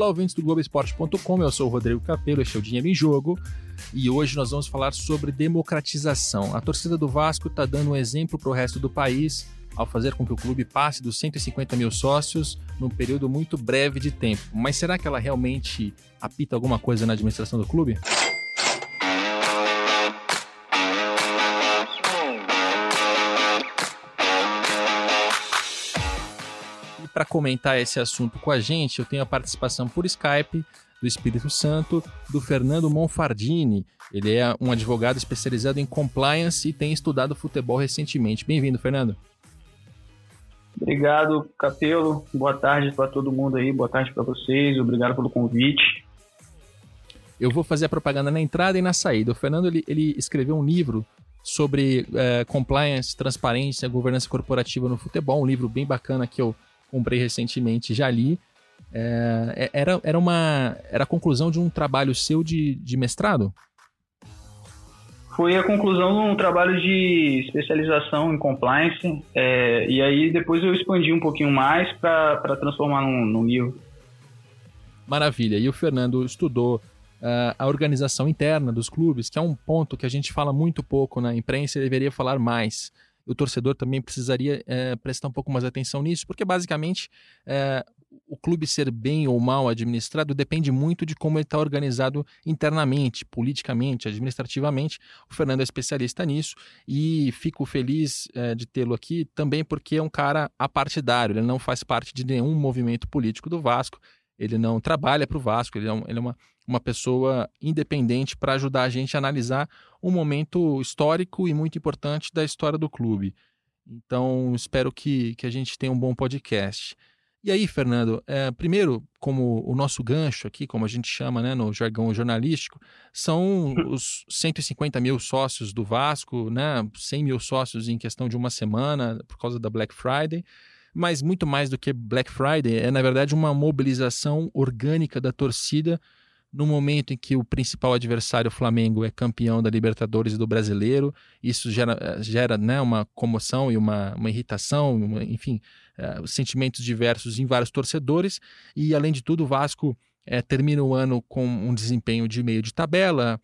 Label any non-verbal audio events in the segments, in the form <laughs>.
Olá, ouvintes do Globoesporte.com, eu sou o Rodrigo Capello, este é o Dinheiro em Jogo e hoje nós vamos falar sobre democratização. A torcida do Vasco está dando um exemplo para o resto do país ao fazer com que o clube passe dos 150 mil sócios num período muito breve de tempo. Mas será que ela realmente apita alguma coisa na administração do clube? Para comentar esse assunto com a gente, eu tenho a participação por Skype do Espírito Santo, do Fernando Monfardini. Ele é um advogado especializado em compliance e tem estudado futebol recentemente. Bem-vindo, Fernando. Obrigado, Capelo. Boa tarde para todo mundo aí. Boa tarde para vocês. Obrigado pelo convite. Eu vou fazer a propaganda na entrada e na saída. O Fernando ele, ele escreveu um livro sobre é, compliance, transparência, governança corporativa no futebol, um livro bem bacana que eu comprei recentemente, já li. É, é, era, era uma era a conclusão de um trabalho seu de, de mestrado? Foi a conclusão de um trabalho de especialização em compliance, é, e aí depois eu expandi um pouquinho mais para transformar num, num, livro. Maravilha. E o Fernando estudou uh, a organização interna dos clubes, que é um ponto que a gente fala muito pouco na imprensa e deveria falar mais o torcedor também precisaria é, prestar um pouco mais atenção nisso, porque basicamente é, o clube ser bem ou mal administrado depende muito de como ele está organizado internamente, politicamente, administrativamente. O Fernando é especialista nisso e fico feliz é, de tê-lo aqui também porque é um cara apartidário, ele não faz parte de nenhum movimento político do Vasco, ele não trabalha para o Vasco, ele é, um, ele é uma, uma pessoa independente para ajudar a gente a analisar um momento histórico e muito importante da história do clube. Então, espero que, que a gente tenha um bom podcast. E aí, Fernando, é, primeiro, como o nosso gancho aqui, como a gente chama né, no jargão jornalístico, são <laughs> os 150 mil sócios do Vasco, né, 100 mil sócios em questão de uma semana por causa da Black Friday. Mas muito mais do que Black Friday, é na verdade uma mobilização orgânica da torcida no momento em que o principal adversário, o Flamengo, é campeão da Libertadores e do Brasileiro, isso gera, gera né, uma comoção e uma, uma irritação, uma, enfim, uh, sentimentos diversos em vários torcedores. E, além de tudo, o Vasco é, termina o ano com um desempenho de meio de tabela,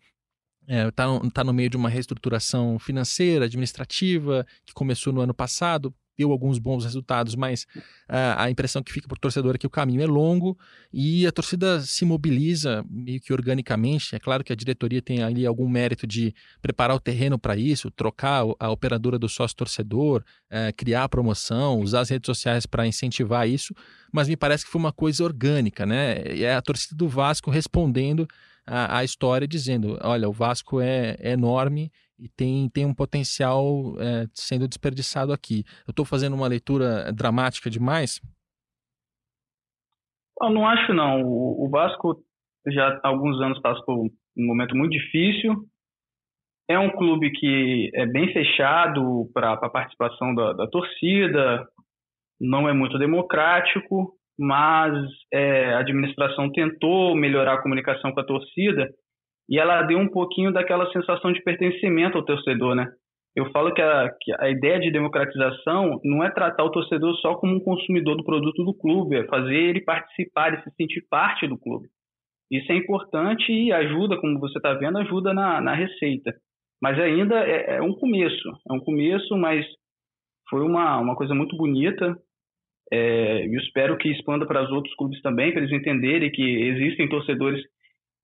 está no, tá no meio de uma reestruturação financeira, administrativa, que começou no ano passado, deu alguns bons resultados, mas uh, a impressão que fica para o torcedor é que o caminho é longo e a torcida se mobiliza meio que organicamente. É claro que a diretoria tem ali algum mérito de preparar o terreno para isso, trocar a operadora do sócio-torcedor, uh, criar a promoção, usar as redes sociais para incentivar isso, mas me parece que foi uma coisa orgânica, né? É a torcida do Vasco respondendo a, a história, dizendo: olha, o Vasco é, é enorme e tem, tem um potencial é, sendo desperdiçado aqui. Eu estou fazendo uma leitura dramática demais? Eu não acho não. O, Vasco já há alguns anos passa por um momento muito difícil. É um clube que é bem fechado para a participação da, da, torcida, não é muito democrático, mas é, a administração tentou melhorar a comunicação com a torcida e ela deu um pouquinho daquela sensação de pertencimento ao torcedor, né? Eu falo que a, que a ideia de democratização não é tratar o torcedor só como um consumidor do produto do clube, é fazer ele participar e se sentir parte do clube. Isso é importante e ajuda, como você está vendo, ajuda na, na receita. Mas ainda é, é, um começo, é um começo, mas foi uma, uma coisa muito bonita. É, eu espero que expanda para os outros clubes também, para eles entenderem que existem torcedores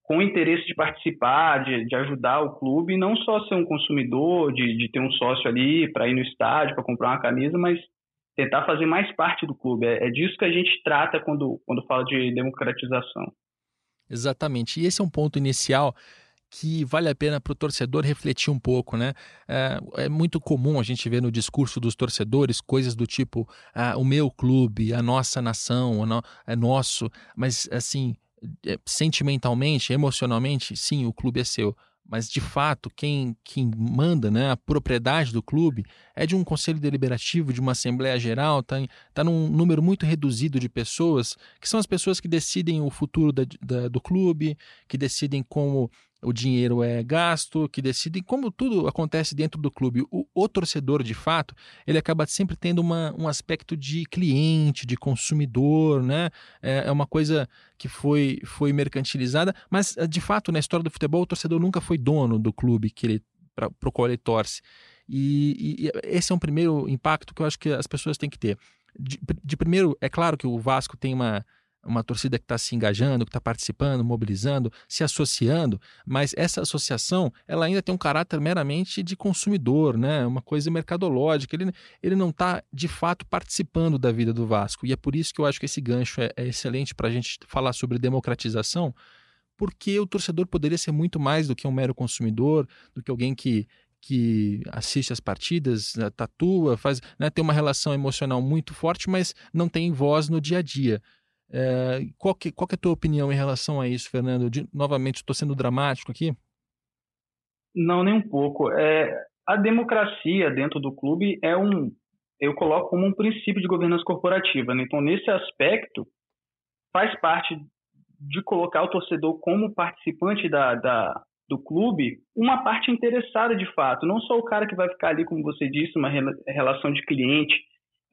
com interesse de participar, de, de ajudar o clube, não só ser um consumidor, de, de ter um sócio ali para ir no estádio, para comprar uma camisa, mas tentar fazer mais parte do clube. É, é disso que a gente trata quando, quando fala de democratização. Exatamente. E esse é um ponto inicial que vale a pena para o torcedor refletir um pouco, né? É, é, muito comum a gente ver no discurso dos torcedores coisas do tipo ah, o meu clube, a nossa nação, no, é nosso, mas assim sentimentalmente, emocionalmente, sim, o clube é seu. Mas de fato, quem, quem manda, né, a propriedade do clube é de um conselho deliberativo, de uma assembleia geral, está tá num número muito reduzido de pessoas, que são as pessoas que decidem o futuro da, da, do clube, que decidem como o dinheiro é gasto, que decide, e como tudo acontece dentro do clube, o, o torcedor, de fato, ele acaba sempre tendo uma, um aspecto de cliente, de consumidor, né? É, é uma coisa que foi, foi mercantilizada, mas, de fato, na história do futebol, o torcedor nunca foi dono do clube que ele para o qual ele torce. E, e, esse é um primeiro impacto que eu acho que as pessoas têm que ter. De, de primeiro, é claro que o Vasco tem uma, uma torcida que está se engajando, que está participando, mobilizando, se associando, mas essa associação ela ainda tem um caráter meramente de consumidor, né? uma coisa mercadológica. Ele, ele não está, de fato, participando da vida do Vasco. E é por isso que eu acho que esse gancho é, é excelente para a gente falar sobre democratização, porque o torcedor poderia ser muito mais do que um mero consumidor, do que alguém que, que assiste as partidas, né, tatua, faz, né, tem uma relação emocional muito forte, mas não tem voz no dia a dia. É, qual, que, qual que é a tua opinião em relação a isso, Fernando? De, novamente, estou sendo dramático aqui? Não, nem um pouco. É, a democracia dentro do clube é um, eu coloco como um princípio de governança corporativa. Né? Então, nesse aspecto, faz parte de colocar o torcedor como participante da, da, do clube, uma parte interessada de fato, não só o cara que vai ficar ali, como você disse, uma relação de cliente,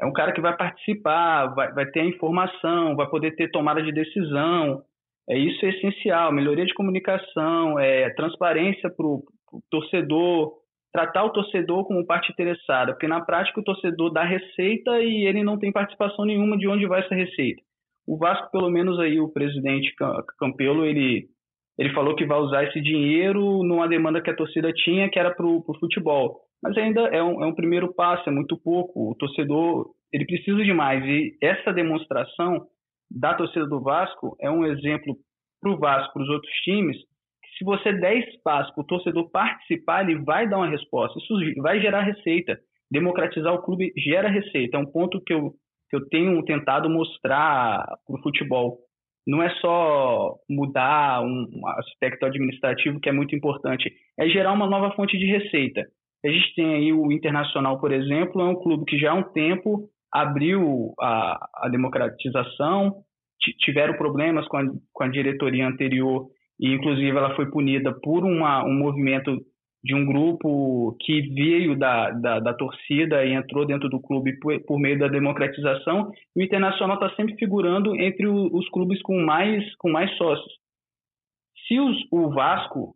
é um cara que vai participar, vai, vai ter a informação, vai poder ter tomada de decisão. É isso é essencial, melhoria de comunicação, é transparência para o torcedor, tratar o torcedor como parte interessada, porque na prática o torcedor dá receita e ele não tem participação nenhuma de onde vai essa receita. O Vasco, pelo menos aí o presidente Campelo, ele ele falou que vai usar esse dinheiro numa demanda que a torcida tinha, que era para o futebol. Mas ainda é um, é um primeiro passo, é muito pouco. O torcedor ele precisa de mais. E essa demonstração da torcida do Vasco é um exemplo para o Vasco, para os outros times, que se você der espaço para o torcedor participar, ele vai dar uma resposta. Isso vai gerar receita. Democratizar o clube gera receita. É um ponto que eu, que eu tenho tentado mostrar para o futebol não é só mudar um aspecto administrativo que é muito importante, é gerar uma nova fonte de receita. A gente tem aí o Internacional, por exemplo, é um clube que já há um tempo abriu a, a democratização, tiveram problemas com a, com a diretoria anterior e, inclusive, ela foi punida por uma, um movimento de um grupo que veio da, da, da, torcida e entrou dentro do clube por, por meio da democratização. o Internacional está sempre figurando entre o, os clubes com mais, com mais sócios. Se os, o Vasco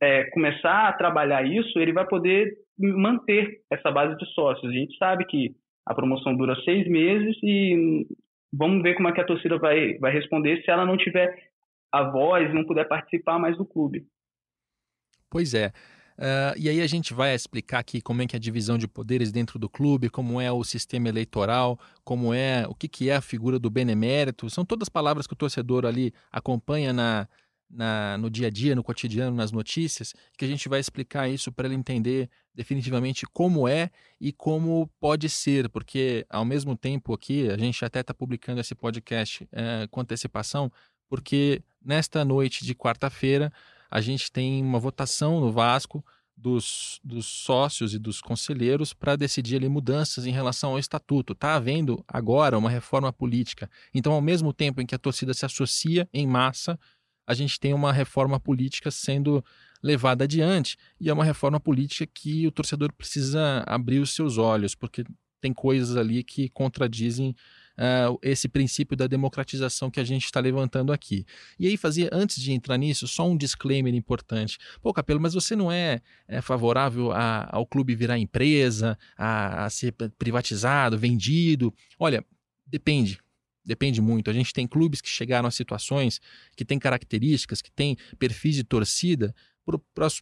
é, começar a trabalhar isso, ele vai poder manter essa base de sócios. A gente sabe que a promoção dura seis meses e vamos ver como é que a torcida vai, vai responder se ela não tiver a voz, não puder participar mais do clube. Pois é. Uh, e aí a gente vai explicar aqui como é que é a divisão de poderes dentro do clube, como é o sistema eleitoral, como é o que, que é a figura do benemérito. São todas palavras que o torcedor ali acompanha na, na, no dia a dia, no cotidiano, nas notícias, que a gente vai explicar isso para ele entender definitivamente como é e como pode ser, porque ao mesmo tempo aqui, a gente até está publicando esse podcast é, com antecipação, porque nesta noite de quarta-feira a gente tem uma votação no Vasco dos, dos sócios e dos conselheiros para decidir ali mudanças em relação ao estatuto. Está havendo agora uma reforma política. Então, ao mesmo tempo em que a torcida se associa em massa, a gente tem uma reforma política sendo levada adiante. E é uma reforma política que o torcedor precisa abrir os seus olhos, porque tem coisas ali que contradizem uh, esse princípio da democratização que a gente está levantando aqui. E aí fazia, antes de entrar nisso, só um disclaimer importante. Pô, Capelo, mas você não é, é favorável a, ao clube virar empresa, a, a ser privatizado, vendido? Olha, depende. Depende muito. A gente tem clubes que chegaram a situações que têm características, que têm perfis de torcida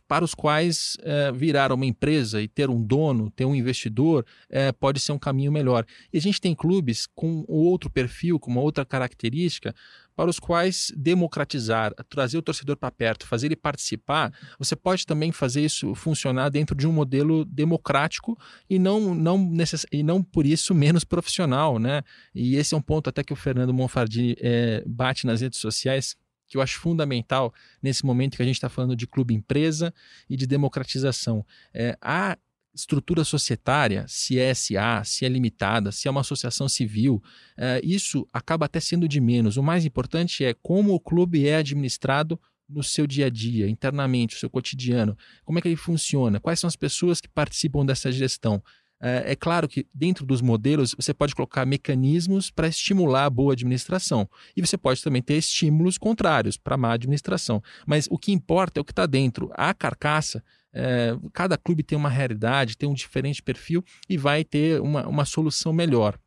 para os quais é, virar uma empresa e ter um dono, ter um investidor, é, pode ser um caminho melhor. E a gente tem clubes com outro perfil, com uma outra característica, para os quais democratizar, trazer o torcedor para perto, fazer ele participar, você pode também fazer isso funcionar dentro de um modelo democrático e não, não, necess... e não por isso menos profissional. Né? E esse é um ponto até que o Fernando Monfardini é, bate nas redes sociais, que eu acho fundamental nesse momento que a gente está falando de clube empresa e de democratização. É, a estrutura societária, se é SA, se é limitada, se é uma associação civil, é, isso acaba até sendo de menos. O mais importante é como o clube é administrado no seu dia a dia, internamente, o seu cotidiano? Como é que ele funciona? Quais são as pessoas que participam dessa gestão? É, é claro que dentro dos modelos você pode colocar mecanismos para estimular a boa administração e você pode também ter estímulos contrários para má administração. Mas o que importa é o que está dentro. A carcaça é, cada clube tem uma realidade, tem um diferente perfil e vai ter uma, uma solução melhor.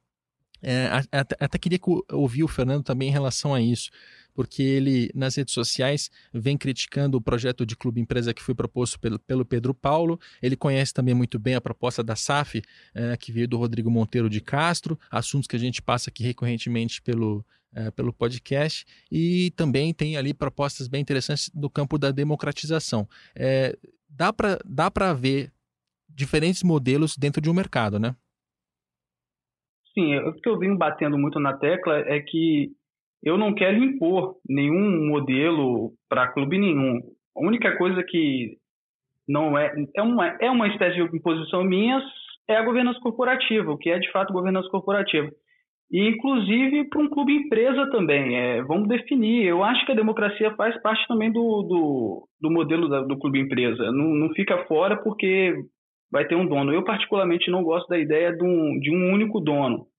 É, até, até, queria ouvir o Fernando também em relação a isso porque ele, nas redes sociais, vem criticando o projeto de clube empresa que foi proposto pelo, pelo Pedro Paulo. Ele conhece também muito bem a proposta da SAF, é, que veio do Rodrigo Monteiro de Castro, assuntos que a gente passa aqui recorrentemente pelo, é, pelo podcast, e também tem ali propostas bem interessantes no campo da democratização. É, dá para dá ver diferentes modelos dentro de um mercado, né? Sim, o que eu venho batendo muito na tecla é que eu não quero impor nenhum modelo para clube nenhum. A única coisa que não é é uma é uma espécie de imposição minha é a governança corporativa, o que é de fato governança corporativa. E inclusive para um clube empresa também. É, vamos definir. Eu acho que a democracia faz parte também do, do, do modelo da, do clube empresa. Não, não fica fora porque vai ter um dono. Eu particularmente não gosto da ideia de um, de um único dono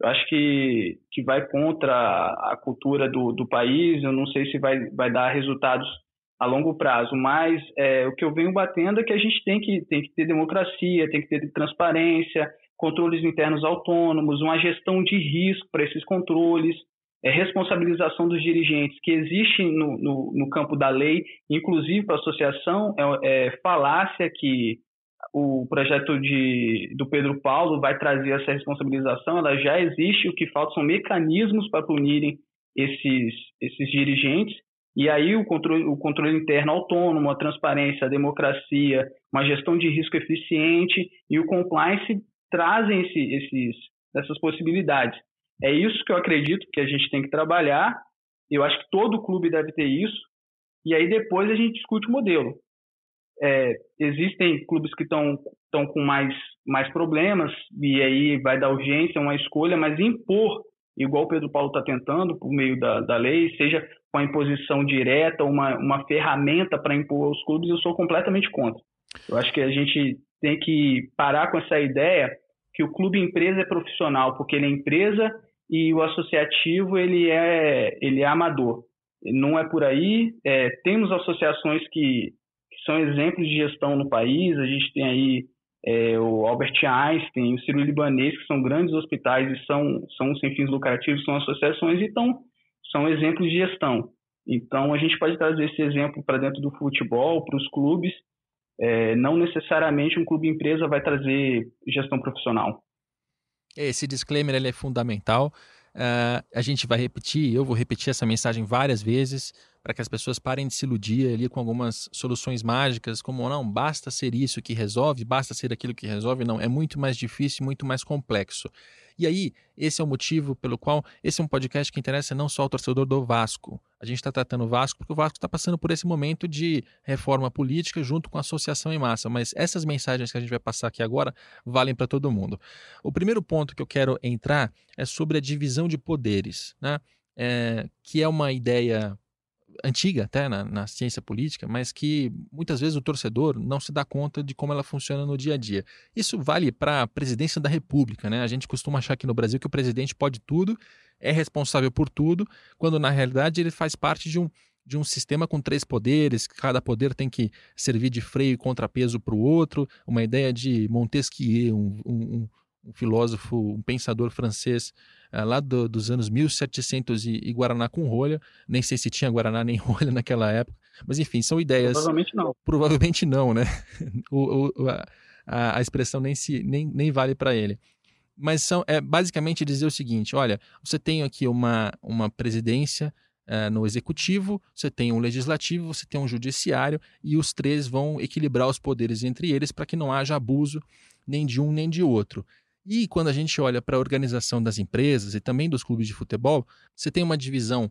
eu acho que, que vai contra a cultura do, do país. Eu não sei se vai, vai dar resultados a longo prazo, mas é, o que eu venho batendo é que a gente tem que, tem que ter democracia, tem que ter transparência, controles internos autônomos, uma gestão de risco para esses controles, é, responsabilização dos dirigentes que existe no, no, no campo da lei, inclusive para a associação, é, é falácia que o projeto de, do Pedro Paulo vai trazer essa responsabilização, ela já existe, o que falta são mecanismos para punirem esses, esses dirigentes, e aí o controle, o controle interno autônomo, a transparência, a democracia, uma gestão de risco eficiente e o compliance trazem esse, esses, essas possibilidades. É isso que eu acredito que a gente tem que trabalhar, eu acho que todo clube deve ter isso, e aí depois a gente discute o modelo é, existem clubes que estão com mais, mais problemas, e aí vai dar urgência, uma escolha, mas impor, igual o Pedro Paulo está tentando, por meio da, da lei, seja com a imposição direta, uma, uma ferramenta para impor aos clubes, eu sou completamente contra. Eu acho que a gente tem que parar com essa ideia que o clube empresa é profissional, porque ele é empresa e o associativo ele é, ele é amador. Não é por aí. É, temos associações que são exemplos de gestão no país. A gente tem aí é, o Albert Einstein, o Ciro Libanês, que são grandes hospitais e são, são sem fins lucrativos, são associações, então são exemplos de gestão. Então a gente pode trazer esse exemplo para dentro do futebol, para os clubes. É, não necessariamente um clube empresa vai trazer gestão profissional. Esse disclaimer ele é fundamental. Uh, a gente vai repetir, eu vou repetir essa mensagem várias vezes para que as pessoas parem de se iludir ali com algumas soluções mágicas, como não, basta ser isso que resolve, basta ser aquilo que resolve, não, é muito mais difícil, muito mais complexo. E aí, esse é o motivo pelo qual esse é um podcast que interessa não só ao torcedor do Vasco. A gente está tratando o Vasco porque o Vasco está passando por esse momento de reforma política junto com a associação em massa. Mas essas mensagens que a gente vai passar aqui agora valem para todo mundo. O primeiro ponto que eu quero entrar é sobre a divisão de poderes, né? É, que é uma ideia antiga até na, na, ciência política, mas que muitas vezes o torcedor não se dá conta de como ela funciona no dia a dia. Isso vale para a presidência da República, né? A gente costuma achar aqui no Brasil que o presidente pode tudo, é responsável por tudo, quando na realidade ele faz parte de um de um sistema com três poderes, cada poder tem que servir de freio e contrapeso para o outro, uma ideia de Montesquieu, um, um, um filósofo, um pensador francês uh, lá do, dos anos 1700 e, e, Guaraná com rolha. Nem sei se tinha Guaraná nem <laughs> rolha naquela época. Mas enfim, são ideias. Provavelmente não. Provavelmente não, né? <laughs> o, o, a, a, expressão nem, se, nem, nem vale para ele. Mas são, é basicamente dizer o seguinte: olha, você tem aqui uma, uma presidência uh, no executivo, você tem um legislativo, você tem um judiciário, e os três vão equilibrar os poderes entre eles para que não haja abuso nem de um nem de outro. E quando a gente olha para a organização das empresas e também dos clubes de futebol, você tem uma divisão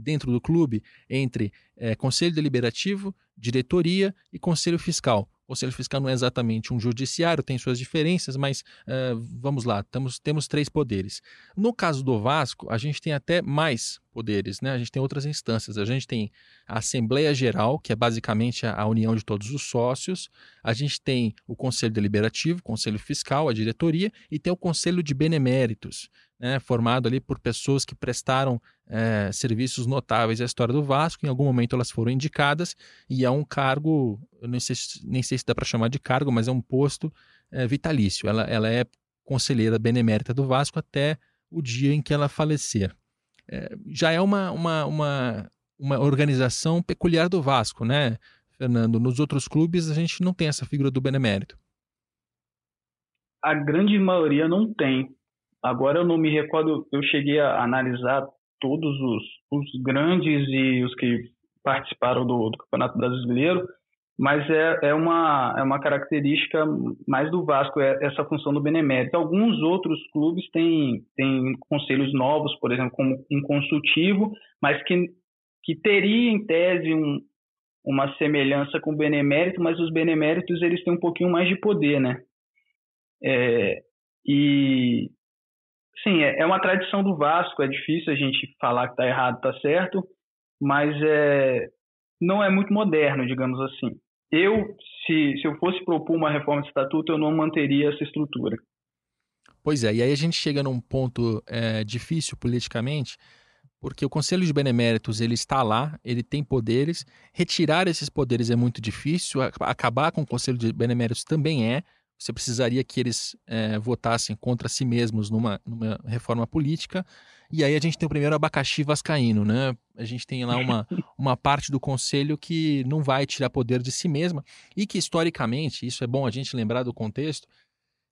dentro do clube entre é, conselho deliberativo, diretoria e conselho fiscal. O conselho fiscal não é exatamente um judiciário, tem suas diferenças, mas uh, vamos lá, temos, temos três poderes. No caso do Vasco, a gente tem até mais poderes, né? A gente tem outras instâncias. A gente tem a Assembleia Geral, que é basicamente a, a união de todos os sócios. A gente tem o Conselho Deliberativo, o Conselho Fiscal, a diretoria, e tem o Conselho de Beneméritos, né? formado ali por pessoas que prestaram é, serviços notáveis à história do Vasco. Em algum momento elas foram indicadas e é um cargo, eu nem sei, nem sei se dá para chamar de cargo, mas é um posto é, vitalício. Ela, ela é conselheira benemérita do Vasco até o dia em que ela falecer. É, já é uma, uma, uma, uma organização peculiar do Vasco, né, Fernando? Nos outros clubes a gente não tem essa figura do benemérito. A grande maioria não tem. Agora eu não me recordo, eu cheguei a analisar todos os, os grandes e os que participaram do, do Campeonato Brasileiro mas é, é, uma, é uma característica mais do Vasco, é essa função do benemérito. Alguns outros clubes têm, têm conselhos novos, por exemplo, como um consultivo, mas que, que teria, em tese, um, uma semelhança com o benemérito, mas os beneméritos eles têm um pouquinho mais de poder, né? É, e, sim, é, é uma tradição do Vasco, é difícil a gente falar que está errado, está certo, mas é, não é muito moderno, digamos assim eu, se, se eu fosse propor uma reforma de estatuto, eu não manteria essa estrutura. Pois é, e aí a gente chega num ponto é, difícil politicamente, porque o Conselho de Beneméritos ele está lá, ele tem poderes, retirar esses poderes é muito difícil, acabar com o Conselho de Beneméritos também é. Você precisaria que eles é, votassem contra si mesmos numa, numa reforma política. E aí a gente tem o primeiro abacaxi vascaíno, né? A gente tem lá uma, <laughs> uma parte do conselho que não vai tirar poder de si mesma e que historicamente, isso é bom a gente lembrar do contexto,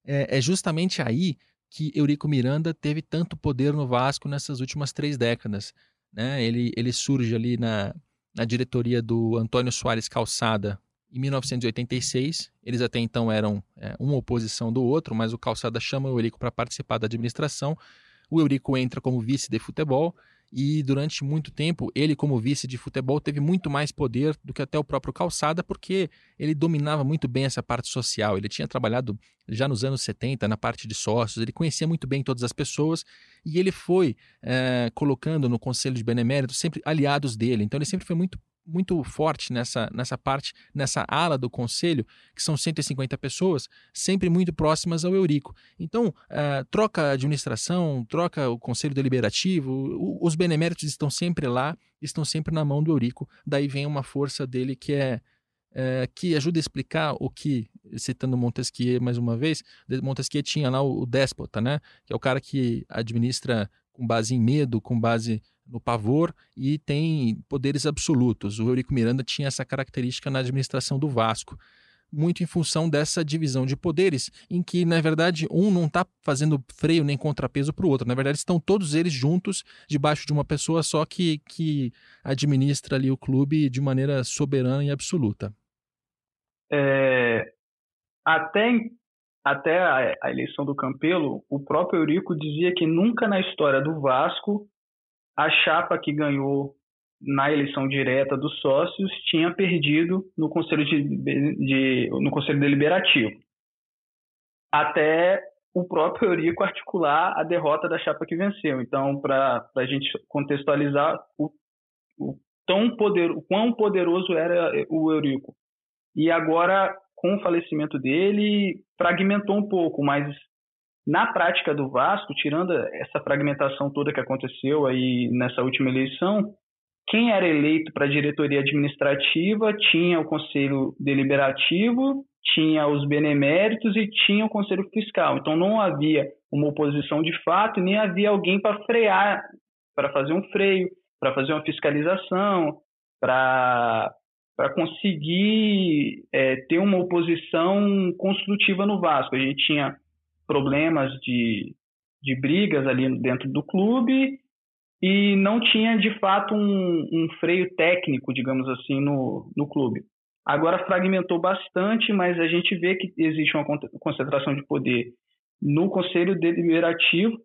é, é justamente aí que Eurico Miranda teve tanto poder no Vasco nessas últimas três décadas. Né? Ele, ele surge ali na, na diretoria do Antônio Soares Calçada em 1986. Eles até então eram é, uma oposição do outro, mas o Calçada chama o Eurico para participar da administração o Eurico entra como vice de futebol e durante muito tempo ele como vice de futebol teve muito mais poder do que até o próprio Calçada porque ele dominava muito bem essa parte social ele tinha trabalhado já nos anos 70 na parte de sócios ele conhecia muito bem todas as pessoas e ele foi é, colocando no conselho de benemérito sempre aliados dele então ele sempre foi muito muito forte nessa, nessa parte, nessa ala do conselho, que são 150 pessoas, sempre muito próximas ao Eurico. Então, uh, troca a administração, troca o conselho deliberativo, o, os beneméritos estão sempre lá, estão sempre na mão do Eurico. Daí vem uma força dele que é, é que ajuda a explicar o que, citando Montesquieu mais uma vez, Montesquieu tinha lá o, o déspota, né? que é o cara que administra com base em medo, com base no pavor e tem poderes absolutos. O Eurico Miranda tinha essa característica na administração do Vasco, muito em função dessa divisão de poderes, em que, na verdade, um não está fazendo freio nem contrapeso para o outro. Na verdade, estão todos eles juntos, debaixo de uma pessoa só que, que administra ali o clube de maneira soberana e absoluta. É, até até a, a, eleição do Campelo, o próprio Eurico dizia que nunca na história do Vasco a chapa que ganhou na eleição direta dos sócios tinha perdido no conselho de, de no conselho deliberativo. Até o próprio <laughs> Eurico articular a derrota da chapa que venceu. Então para a gente contextualizar o, o tão poder o quão poderoso era o Eurico. E agora com o falecimento dele fragmentou um pouco mas na prática do Vasco, tirando essa fragmentação toda que aconteceu aí nessa última eleição, quem era eleito para a diretoria administrativa tinha o conselho deliberativo, tinha os beneméritos e tinha o conselho fiscal. Então não havia uma oposição de fato, nem havia alguém para frear, para fazer um freio, para fazer uma fiscalização, para para conseguir é, ter uma oposição construtiva no Vasco. A gente tinha problemas de, de brigas ali dentro do clube e não tinha de fato um, um freio técnico, digamos assim, no, no clube. Agora fragmentou bastante, mas a gente vê que existe uma concentração de poder no Conselho Deliberativo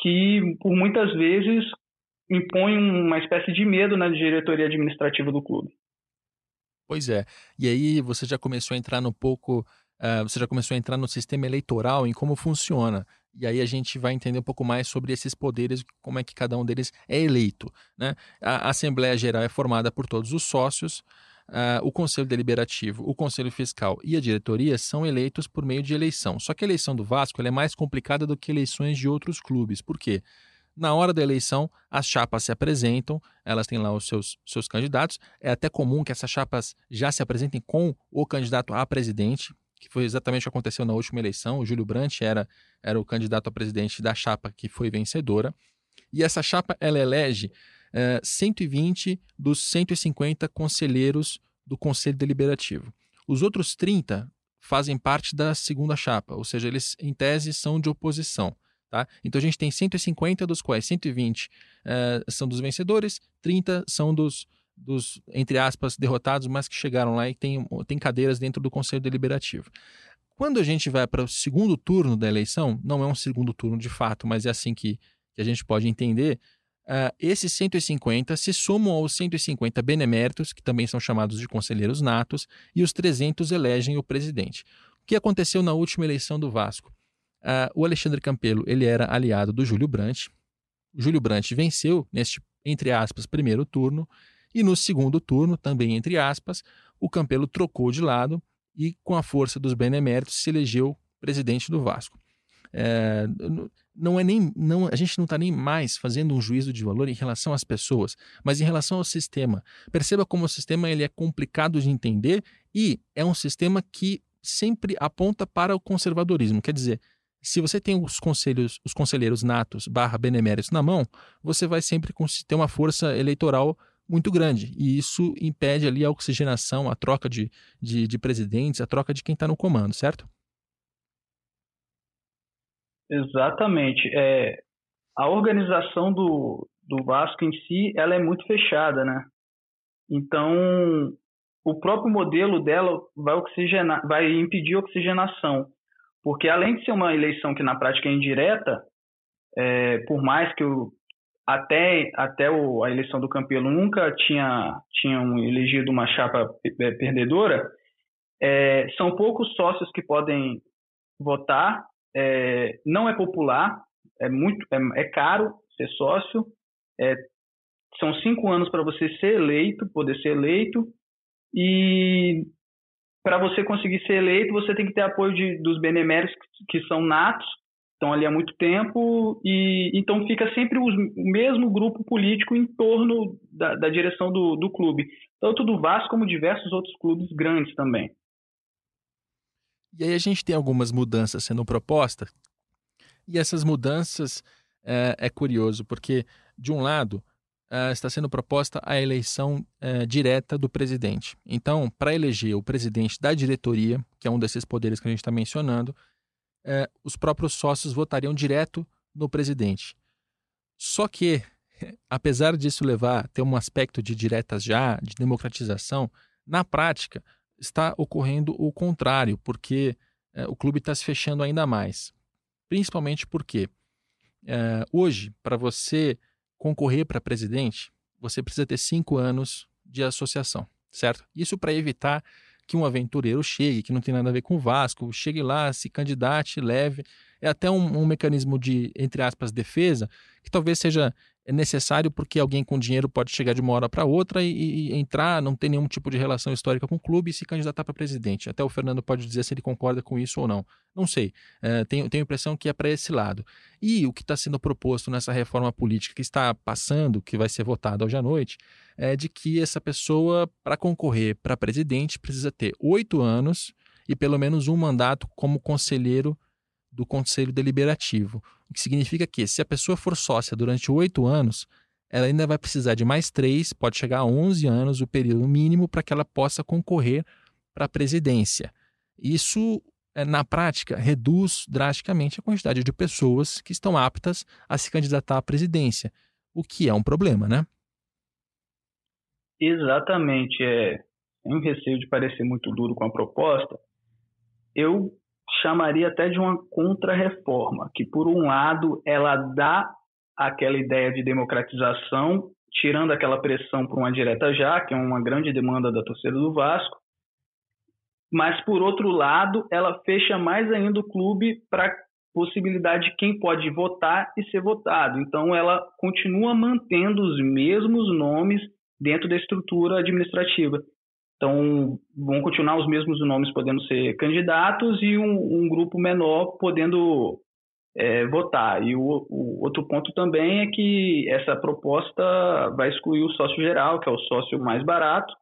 que, por muitas vezes, impõe uma espécie de medo na diretoria administrativa do clube. Pois é. E aí você já começou a entrar no pouco uh, você já começou a entrar no sistema eleitoral, em como funciona. E aí a gente vai entender um pouco mais sobre esses poderes, como é que cada um deles é eleito. Né? A Assembleia Geral é formada por todos os sócios, uh, o Conselho Deliberativo, o Conselho Fiscal e a diretoria são eleitos por meio de eleição. Só que a eleição do Vasco é mais complicada do que eleições de outros clubes. Por quê? Na hora da eleição, as chapas se apresentam, elas têm lá os seus, seus candidatos. É até comum que essas chapas já se apresentem com o candidato a presidente, que foi exatamente o que aconteceu na última eleição. O Júlio Brandt era, era o candidato a presidente da chapa que foi vencedora. E essa chapa ela elege é, 120 dos 150 conselheiros do Conselho Deliberativo. Os outros 30 fazem parte da segunda chapa, ou seja, eles, em tese, são de oposição. Tá? Então a gente tem 150, dos quais 120 é, são dos vencedores, 30 são dos, dos, entre aspas, derrotados, mas que chegaram lá e tem, tem cadeiras dentro do Conselho Deliberativo. Quando a gente vai para o segundo turno da eleição, não é um segundo turno de fato, mas é assim que, que a gente pode entender, uh, esses 150 se somam aos 150 beneméritos, que também são chamados de conselheiros natos, e os 300 elegem o presidente. O que aconteceu na última eleição do Vasco? Uh, o Alexandre Campelo ele era aliado do Júlio Brandt. O Júlio Brandt venceu neste, entre aspas, primeiro turno, e no segundo turno, também entre aspas, o Campelo trocou de lado e, com a força dos beneméritos, se elegeu presidente do Vasco. É, não é nem não a gente não está nem mais fazendo um juízo de valor em relação às pessoas, mas em relação ao sistema. Perceba como o sistema ele é complicado de entender e é um sistema que sempre aponta para o conservadorismo. Quer dizer, se você tem os conselhos, os conselheiros natos barra beneméritos na mão, você vai sempre ter uma força eleitoral muito grande. E isso impede ali a oxigenação, a troca de, de, de presidentes, a troca de quem está no comando, certo? Exatamente. É, a organização do, do Vasco em si, ela é muito fechada, né? Então, o próprio modelo dela vai oxigenar, vai impedir a oxigenação, porque além de ser uma eleição que na prática é indireta, é, por mais que o, até, até o, a eleição do Campelo nunca tinha, tinham elegido uma chapa perdedora, é, são poucos sócios que podem votar, é, não é popular, é muito é, é caro ser sócio, é, são cinco anos para você ser eleito, poder ser eleito, e para você conseguir ser eleito, você tem que ter apoio de, dos beneméritos que, que são natos, estão ali há muito tempo e então fica sempre o mesmo grupo político em torno da, da direção do, do clube, tanto do Vasco como diversos outros clubes grandes também. E aí a gente tem algumas mudanças sendo propostas e essas mudanças é, é curioso porque de um lado é, está sendo proposta a eleição é, direta do presidente. Então, para eleger o presidente da diretoria, que é um desses poderes que a gente está mencionando, é, os próprios sócios votariam direto no presidente. Só que, <laughs> apesar disso levar ter um aspecto de diretas já, de democratização, na prática está ocorrendo o contrário, porque é, o clube está se fechando ainda mais. Principalmente porque é, hoje, para você concorrer para presidente, você precisa ter cinco anos de associação, certo? Isso para evitar que um aventureiro chegue, que não tem nada a ver com o Vasco, chegue lá, se candidate, leve. É até um, um mecanismo de, entre aspas, defesa, que talvez seja necessário porque alguém com dinheiro pode chegar de uma hora para outra e, e, entrar, não ter nenhum tipo de relação histórica com o clube e se candidatar para presidente. Até o Fernando pode dizer se ele concorda com isso ou não. Não sei. É, tenho, tenho a impressão que é para esse lado. E o que está sendo proposto nessa reforma política que está passando, que vai ser votada hoje à noite, é de que essa pessoa, para concorrer para presidente, precisa ter oito anos e pelo menos um mandato como conselheiro do Conselho Deliberativo. O que significa que, se a pessoa for sócia durante oito anos, ela ainda vai precisar de mais três, pode chegar a 11 anos, o período mínimo, para que ela possa concorrer para a presidência. Isso, é, na prática, reduz drasticamente a quantidade de pessoas que estão aptas a se candidatar à presidência, o que é um problema, né? Exatamente. É, um receio de parecer muito duro com a proposta. Eu chamaria até de uma contra-reforma, que, por um lado, ela dá aquela ideia de democratização, tirando aquela pressão para uma direta já, que é uma grande demanda da torcida do Vasco, mas, por outro lado, ela fecha mais ainda o clube para possibilidade de quem pode votar e ser votado. Então, ela continua mantendo os mesmos nomes dentro da estrutura administrativa. Então, vão continuar os mesmos nomes podendo ser candidatos e um, um grupo menor podendo é, votar. E o, o, outro ponto também é que essa proposta vai excluir o sócio geral, que é o sócio mais barato,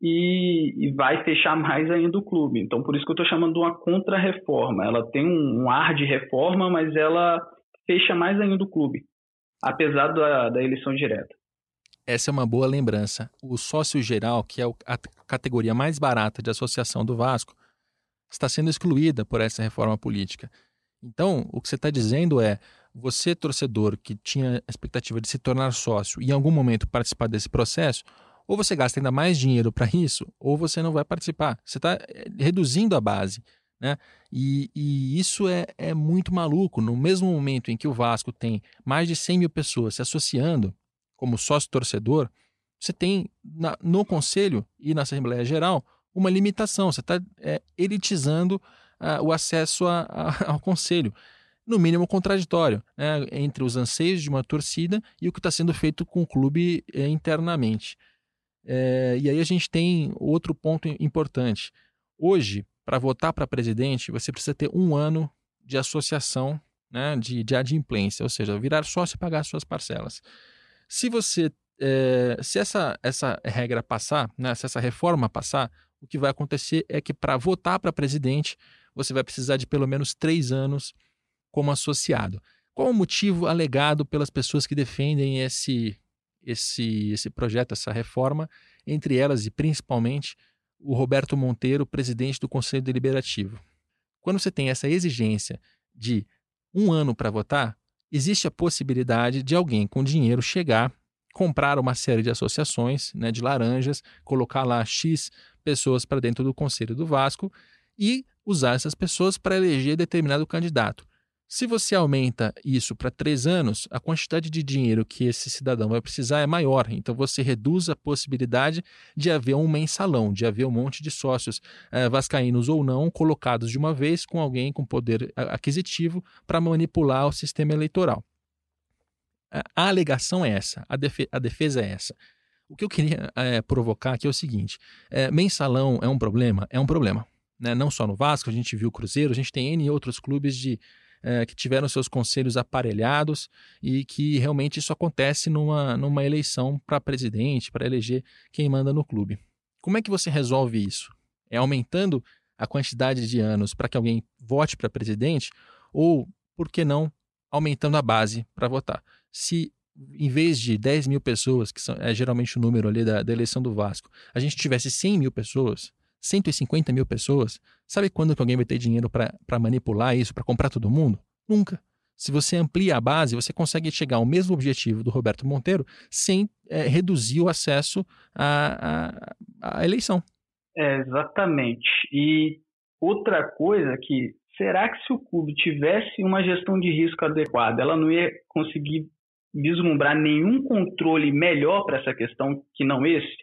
e, e vai fechar mais ainda o clube. Então, por isso que eu estou chamando de uma contra-reforma. Ela tem um, um, ar de reforma, mas ela fecha mais ainda o clube, apesar da, da eleição direta. Essa é uma boa lembrança. O sócio geral, que é a categoria mais barata de associação do Vasco, está sendo excluída por essa reforma política. Então, o que você está dizendo é: você, torcedor, que tinha a expectativa de se tornar sócio e em algum momento participar desse processo, ou você gasta ainda mais dinheiro para isso, ou você não vai participar. Você está eh, reduzindo a base. Né? E, e, isso é, é muito maluco. No mesmo momento em que o Vasco tem mais de 100 mil pessoas se associando como sócio torcedor, você tem na, no Conselho e na Assembleia Geral uma limitação. Você está é, elitizando uh, o acesso a, a, <laughs> ao Conselho. No mínimo contraditório né? entre os anseios de uma torcida e o que está sendo feito com o clube é, internamente. É, e aí a gente tem outro ponto importante. Hoje, para votar para presidente, você precisa ter um ano de associação né, de, de adimplência, ou seja, virar sócio e pagar suas parcelas. Se você é, se essa, essa regra passar, né, se essa reforma passar, o que vai acontecer é que para votar para presidente, você vai precisar de pelo menos três anos como associado. Qual o motivo alegado pelas pessoas que defendem esse, esse, esse projeto, essa reforma, entre elas e principalmente o Roberto Monteiro, presidente do Conselho Deliberativo. Quando você tem essa exigência de um ano para votar, existe a possibilidade de alguém com dinheiro chegar, comprar uma série de associações né, de laranjas, colocar lá X pessoas para dentro do Conselho do Vasco e usar essas pessoas para eleger determinado candidato. Se você aumenta isso para três anos, a quantidade de dinheiro que esse cidadão vai precisar é maior. Então você reduz a possibilidade de haver um mensalão, de haver um monte de sócios eh, vascaínos ou não colocados de uma vez com alguém com poder aquisitivo para manipular o sistema eleitoral. A alegação é essa, a, defe a defesa é essa. O que eu queria é, provocar aqui é o seguinte: mensalão é um problema? É um problema. Né? Não só no Vasco, a gente viu o Cruzeiro, a gente tem N outros clubes de é, que tiveram seus conselhos aparelhados e que realmente isso acontece numa, numa eleição para presidente, para eleger quem manda no clube. Como é que você resolve isso? É aumentando a quantidade de anos para que alguém vote para presidente ou, por que não, aumentando a base para votar? Se em vez de 10 mil pessoas, que são, é geralmente o número ali da, da eleição do Vasco, a gente tivesse 100 mil pessoas, 150 mil pessoas, sabe quando que alguém vai ter dinheiro para manipular isso, para comprar todo mundo? Nunca. Se você amplia a base, você consegue chegar ao mesmo objetivo do Roberto Monteiro sem é, reduzir o acesso à, à, à eleição. É, exatamente. E outra coisa que será que se o clube tivesse uma gestão de risco adequada, ela não ia conseguir vislumbrar nenhum controle melhor para essa questão que não esse?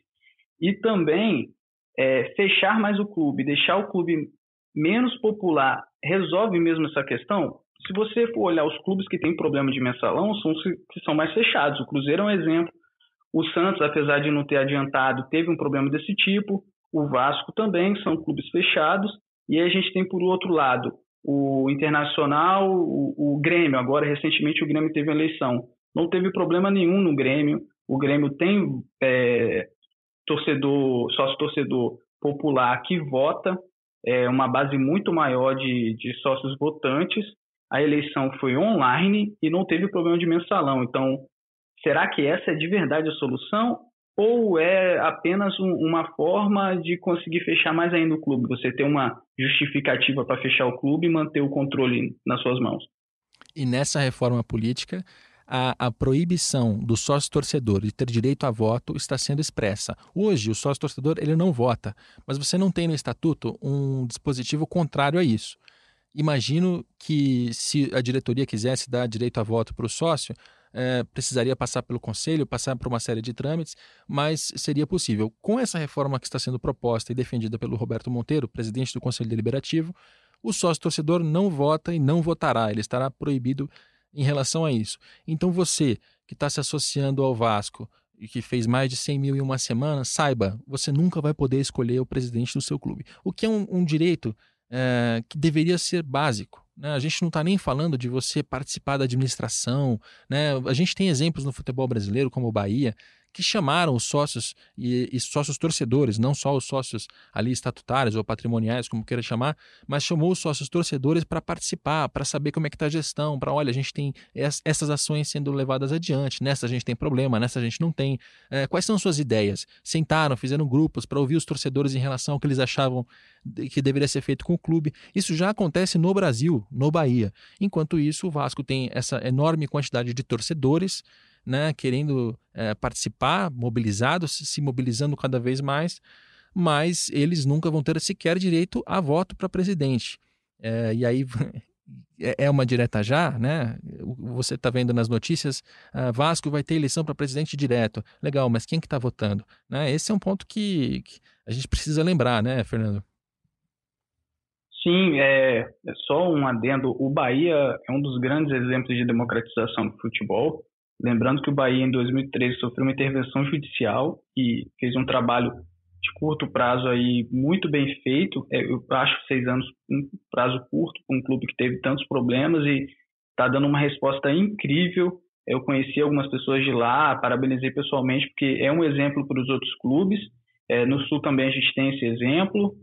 E também é, fechar mais o clube, deixar o clube menos popular, resolve mesmo essa questão? Se você for olhar os clubes que têm problema de mensalão, são os que são mais fechados. O Cruzeiro é um exemplo. O Santos, apesar de não ter adiantado, teve um problema desse tipo. O Vasco também, são clubes fechados. E aí a gente tem, por outro lado, o Internacional, o, o Grêmio. Agora, recentemente, o Grêmio teve uma eleição. Não teve problema nenhum no Grêmio. O Grêmio tem é, torcedor, sócio-torcedor popular que vota, é uma base muito maior de, de sócios votantes. A eleição foi online e não teve problema de mensalão. Então, será que essa é de verdade a solução? Ou é apenas um, uma forma de conseguir fechar mais ainda o clube? Você ter uma justificativa para fechar o clube e manter o controle nas suas mãos? E nessa reforma política, a, a proibição do sócio-torcedor de ter direito a voto está sendo expressa. Hoje, o sócio-torcedor ele não vota, mas você não tem no estatuto um dispositivo contrário a isso. Imagino que se a diretoria quisesse dar direito a voto para o sócio, é, precisaria passar pelo conselho, passar por uma série de trâmites, mas seria possível. Com essa reforma que está sendo proposta e defendida pelo Roberto Monteiro, presidente do Conselho Deliberativo, o sócio torcedor não vota e não votará, ele estará proibido em relação a isso. Então você que está se associando ao Vasco e que fez mais de 100 mil em uma semana, saiba, você nunca vai poder escolher o presidente do seu clube. O que é um, um direito é, que deveria ser básico. Né? A gente não está nem falando de você participar da administração. Né? A gente tem exemplos no futebol brasileiro, como o Bahia, que chamaram os sócios e, e, sócios torcedores, não só os sócios ali estatutários ou patrimoniais, como queira chamar, mas chamou os sócios torcedores para participar, para saber como é que está a gestão, para olha, a gente tem essas ações sendo levadas adiante, nessa a gente tem problema, nessa a gente não tem. É, quais são suas ideias? Sentaram, fizeram grupos para ouvir os torcedores em relação ao que eles achavam que deveria ser feito com o clube. Isso já acontece no Brasil, no Bahia. Enquanto isso, o Vasco tem essa enorme quantidade de torcedores né, querendo é, participar, mobilizados, se mobilizando cada vez mais, mas eles nunca vão ter sequer direito a voto para presidente. É, e aí <laughs> é, é uma direta já, né? Você está vendo nas notícias, uh, Vasco vai ter eleição para presidente direto. Legal, mas quem que está votando? Né? Esse é um ponto que, que, a gente precisa lembrar, né, Fernando? Sim, é, é só um adendo. O Bahia é um dos grandes exemplos de democratização do futebol. Lembrando que o Bahia, em 2013, sofreu uma intervenção judicial e fez um trabalho de curto prazo aí muito bem feito. É, eu acho seis anos um prazo curto para um clube que teve tantos problemas e está dando uma resposta incrível. Eu conheci algumas pessoas de lá, parabenizei pessoalmente, porque é um exemplo para os outros clubes. É, no Sul também a gente tem esse exemplo.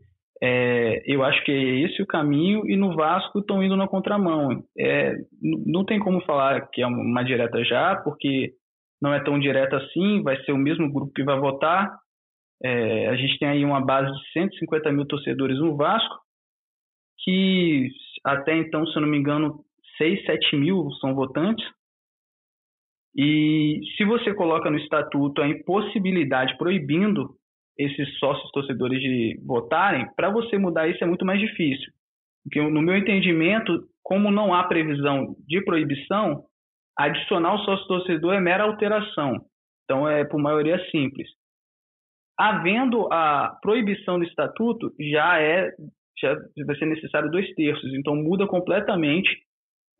É, eu acho que é esse o caminho e no Vasco estão indo na contramão. É, não tem como falar que é uma direta já, porque não é tão direta assim, vai ser o mesmo grupo que vai votar. É, a gente tem aí uma base de 150 mil torcedores no Vasco, que até então, se eu não me engano, 6, 7 mil são votantes. E se você coloca no estatuto a impossibilidade proibindo esses sócios torcedores de votarem, para você mudar isso é muito mais difícil. Porque, no meu entendimento, como não há previsão de proibição, adicionar o sócio torcedor é mera alteração. Então, é por maioria simples. Havendo a proibição do estatuto, já é já vai ser necessário dois terços. Então, muda completamente.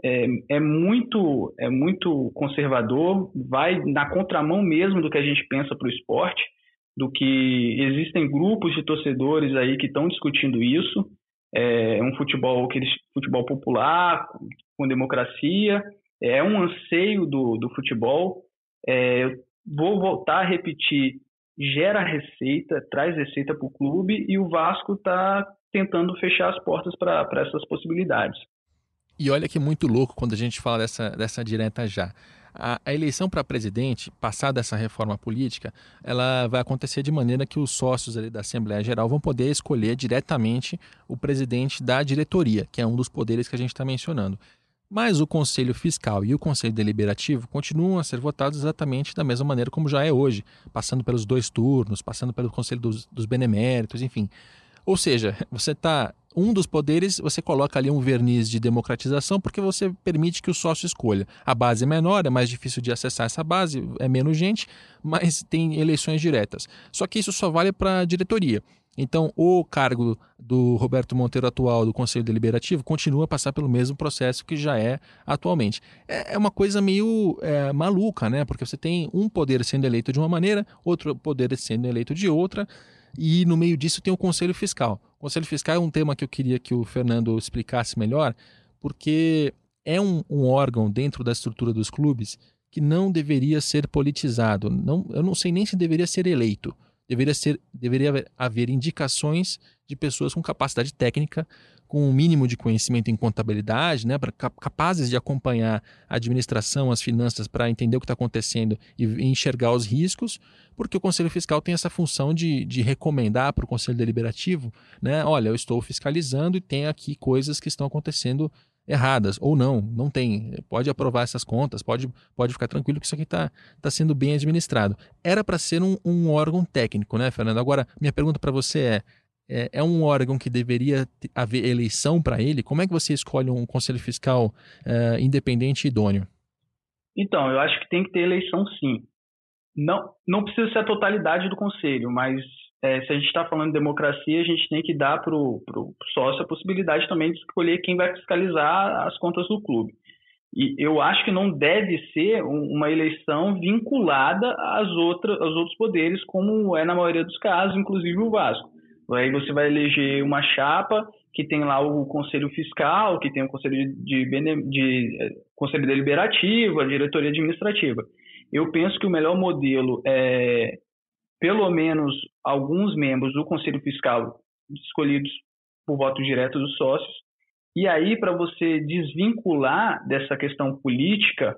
É, é muito é muito conservador, vai na contramão mesmo do que a gente pensa para o esporte do que existem grupos de torcedores aí que estão discutindo isso. É um futebol, aquele futebol popular, com democracia, é um anseio do, do futebol. É, vou voltar a repetir, gera receita, traz receita para o clube e o Vasco está tentando fechar as portas para essas possibilidades. E olha que muito louco quando a gente fala dessa, dessa direta já. A, a eleição para presidente, passada essa reforma política, ela vai acontecer de maneira que os sócios da Assembleia Geral vão poder escolher diretamente o presidente da diretoria, que é um dos poderes que a gente está mencionando. Mas o Conselho Fiscal e o Conselho Deliberativo continuam a ser votados exatamente da mesma maneira como já é hoje, passando pelos dois turnos, passando pelo Conselho dos, dos Beneméritos, enfim. Ou seja, você está um dos poderes, você coloca ali um verniz de democratização porque você permite que o sócio escolha. A base é menor, é mais difícil de acessar essa base, é menos gente, mas tem eleições diretas. Só que isso só vale para a diretoria. Então, o cargo do Roberto Monteiro atual do Conselho Deliberativo continua a passar pelo mesmo processo que já é atualmente. É, é uma coisa meio é, maluca, né? Porque você tem um poder sendo eleito de uma maneira, outro poder sendo eleito de outra, e no meio disso tem o Conselho Fiscal. Conselho Fiscal é um tema que eu queria que o Fernando explicasse melhor, porque é um, um órgão dentro da estrutura dos clubes que não deveria ser politizado. Não, eu não sei nem se deveria ser eleito. Deveria, ser, deveria haver indicações de pessoas com capacidade técnica com um mínimo de conhecimento em contabilidade, né, pra, capazes de acompanhar a administração, as finanças, para entender o que está acontecendo e enxergar os riscos, porque o Conselho Fiscal tem essa função de, de recomendar para o Conselho Deliberativo, né, olha, eu estou fiscalizando e tem aqui coisas que estão acontecendo erradas, ou não, não tem, pode aprovar essas contas, pode, pode ficar tranquilo que isso aqui está tá sendo bem administrado. Era para ser um, um órgão técnico, né, Fernando? Agora, minha pergunta para você é, é, é, um órgão que deveria haver eleição para ele? Como é que você escolhe um conselho fiscal é, independente e idôneo? Então, eu acho que tem que ter eleição sim. Não, não precisa ser a totalidade do conselho, mas é, se a gente está falando de democracia, a gente tem que dar para o sócio a possibilidade também de escolher quem vai fiscalizar as contas do clube. E eu acho que não deve ser uma eleição vinculada às outras, aos outros poderes, como é na maioria dos casos, inclusive o Vasco. Aí você vai eleger uma chapa que tem lá o conselho fiscal, que tem o conselho de, de, de eh, conselho deliberativo, a diretoria administrativa. Eu penso que o melhor modelo é pelo menos alguns membros do conselho fiscal escolhidos por voto direto dos sócios. E aí, para você desvincular dessa questão política,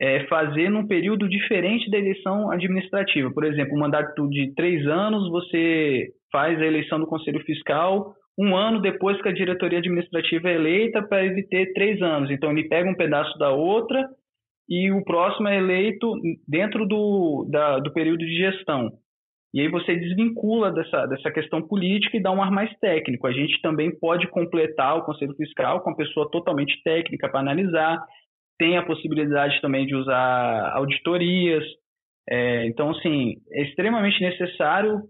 é fazer num período diferente da eleição administrativa. Por exemplo, um mandato de três anos, você faz a eleição do Conselho Fiscal um ano depois que a diretoria administrativa é eleita para ele ter três anos. Então, ele pega um pedaço da outra e o próximo é eleito dentro do, da, do período de gestão. E aí você desvincula dessa, dessa questão política e dá um ar mais técnico. A gente também pode completar o Conselho Fiscal com uma pessoa totalmente técnica para analisar. Tem a possibilidade também de usar auditorias. É, então, assim, é extremamente necessário.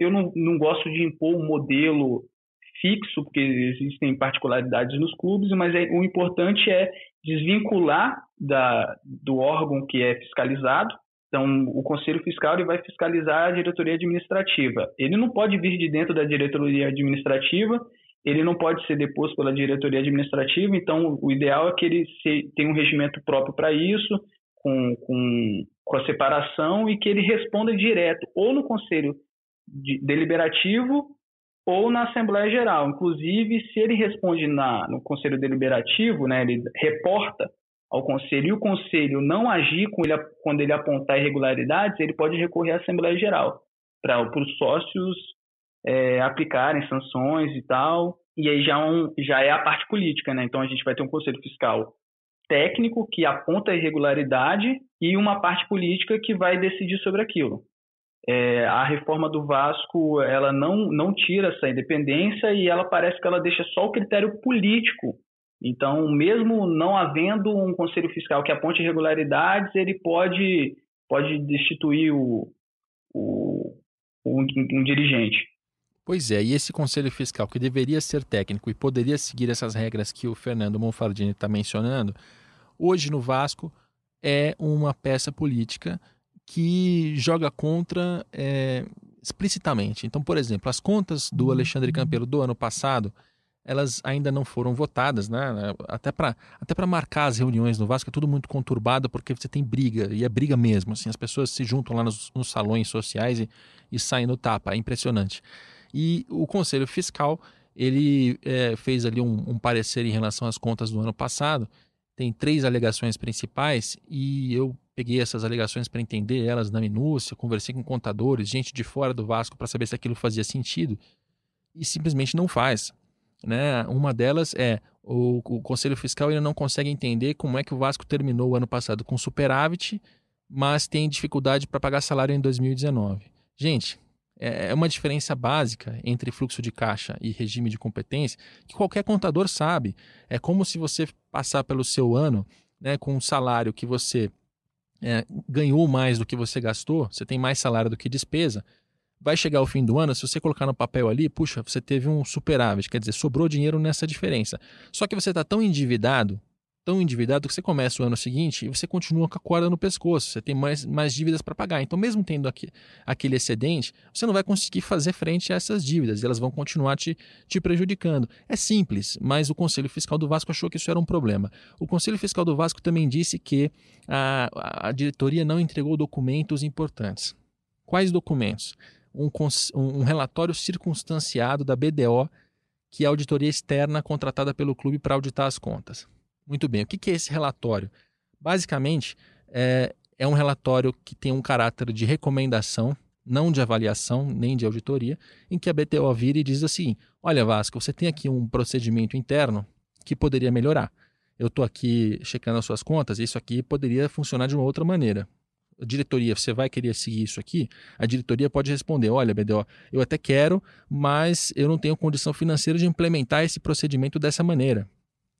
Eu não, não gosto de impor um modelo fixo, porque existem particularidades nos clubes, mas é, o importante é desvincular da, do órgão que é fiscalizado. Então, o Conselho Fiscal ele vai fiscalizar a diretoria administrativa. Ele não pode vir de dentro da diretoria administrativa, ele não pode ser deposto pela diretoria administrativa, então o ideal é que ele tenha um regimento próprio para isso, com, com, com a separação, e que ele responda direto ou no Conselho de, Deliberativo ou na Assembleia Geral. Inclusive, se ele responde na, no Conselho Deliberativo, né, ele reporta ao Conselho e o Conselho não agir ele, quando ele apontar irregularidades, ele pode recorrer à Assembleia Geral para os sócios é, aplicarem sanções e tal. E aí já, um, já é a parte política, né? Então a gente vai ter um Conselho Fiscal técnico que aponta a irregularidade e uma parte política que vai decidir sobre aquilo é, a reforma do Vasco ela não, não tira essa independência e ela parece que ela deixa só o critério político. Então, mesmo não havendo um conselho fiscal que aponte irregularidades, ele pode, pode destituir o, o, um, um dirigente. Pois é, e esse conselho fiscal que deveria ser técnico e poderia seguir essas regras que o Fernando Monfardini está mencionando, hoje no Vasco é uma peça política que joga contra é, explicitamente. Então, por exemplo, as contas do uhum. Alexandre Campelo do ano passado, elas ainda não foram votadas, né? Até para até para marcar as reuniões no Vasco é tudo muito conturbado porque você tem briga e é briga mesmo. Assim, as pessoas se juntam lá nos, nos salões sociais e, e saem no tapa. É impressionante. E o Conselho Fiscal ele é, fez ali um, um parecer em relação às contas do ano passado. Tem três alegações principais e eu peguei essas alegações para entender elas na minúcia, conversei com contadores, gente de fora do Vasco para saber se aquilo fazia sentido e simplesmente não faz. Né? Uma delas é o, o Conselho Fiscal ainda não consegue entender como é que o Vasco terminou o ano passado com superávit, mas tem dificuldade para pagar salário em 2019. Gente, é, é uma diferença básica entre fluxo de caixa e regime de competência que qualquer contador sabe. É como se você passar pelo seu ano né, com um salário que você é, ganhou mais do que você gastou, você tem mais salário do que despesa, vai chegar o fim do ano, se você colocar no papel ali, puxa, você teve um superávit, quer dizer, sobrou dinheiro nessa diferença. Só que você está tão endividado tão endividado que você começa o ano seguinte e você continua com a corda no pescoço, você tem mais, mais dívidas para pagar. Então, mesmo tendo aqui, aquele excedente, você não vai conseguir fazer frente a essas dívidas e elas vão continuar te, te prejudicando. É simples, mas o Conselho Fiscal do Vasco achou que isso era um problema. O Conselho Fiscal do Vasco também disse que a, a diretoria não entregou documentos importantes. Quais documentos? Um, um relatório circunstanciado da BDO, que é a auditoria externa contratada pelo clube para auditar as contas. Muito bem, o que é esse relatório? Basicamente, é, é um relatório que tem um caráter de recomendação, não de avaliação nem de auditoria, em que a BTO vira e diz assim: Olha, Vasco, você tem aqui um procedimento interno que poderia melhorar. Eu estou aqui checando as suas contas, isso aqui poderia funcionar de uma outra maneira. A diretoria, você vai querer seguir isso aqui? A diretoria pode responder: olha, BDO, eu até quero, mas eu não tenho condição financeira de implementar esse procedimento dessa maneira.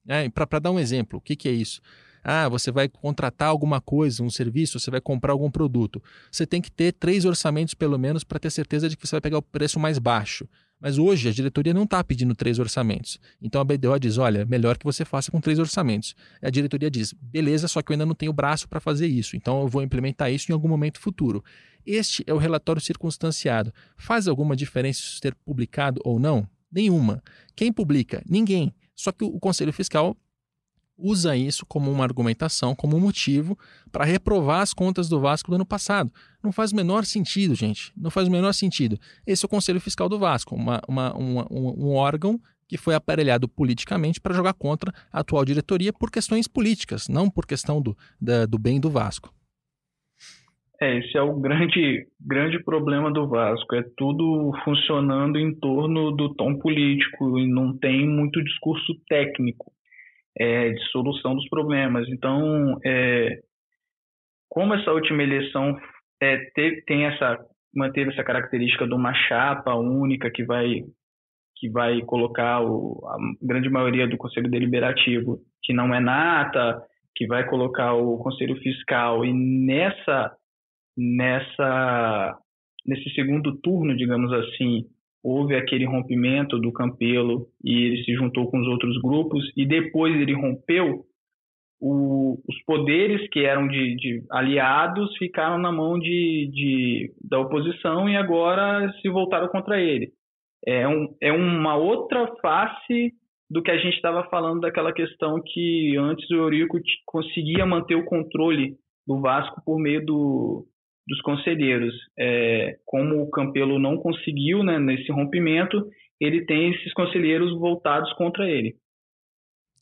É, Para dar um exemplo, o que, que é isso? Ah, você vai contratar alguma coisa, um serviço, você vai comprar algum produto. Você tem que ter três orçamentos pelo menos para ter certeza de que você vai pegar o preço mais baixo. Mas hoje a diretoria não está pedindo três orçamentos. Então a BDO diz: olha, melhor que você faça com três orçamentos. A diretoria diz: beleza, só que eu ainda não tenho braço para fazer isso. Então eu vou implementar isso em algum momento futuro. Este é o relatório circunstanciado. Faz alguma diferença isso ter publicado ou não? Nenhuma. Quem publica? Ninguém. Só que o Conselho Fiscal usa isso como uma argumentação, como um motivo para reprovar as contas do Vasco do ano passado. Não faz o menor sentido, gente. Não faz o menor sentido. Esse é o Conselho Fiscal do Vasco, uma, uma, uma, um, um órgão que foi aparelhado politicamente para jogar contra a atual diretoria por questões políticas, não por questão do, da, do bem do Vasco. É, esse é o grande, grande problema do Vasco. É tudo funcionando em torno do tom político e não tem muito discurso técnico é, de solução dos problemas. Então, é, como essa última eleição é, tem essa manteve essa característica de uma chapa única que vai que vai colocar o, a grande maioria do conselho deliberativo que não é nata, que vai colocar o conselho fiscal e nessa nessa nesse segundo turno, digamos assim, houve aquele rompimento do Campelo e ele se juntou com os outros grupos e depois ele rompeu o, os poderes que eram de, de, aliados ficaram na mão de, de, da oposição e agora se voltaram contra ele. É, um, é uma outra face do que a gente estava falando daquela questão que antes o Eurico conseguia manter o controle do Vasco por meio do, dos conselheiros. É, como o Campelo não conseguiu né, nesse rompimento, ele tem esses conselheiros voltados contra ele.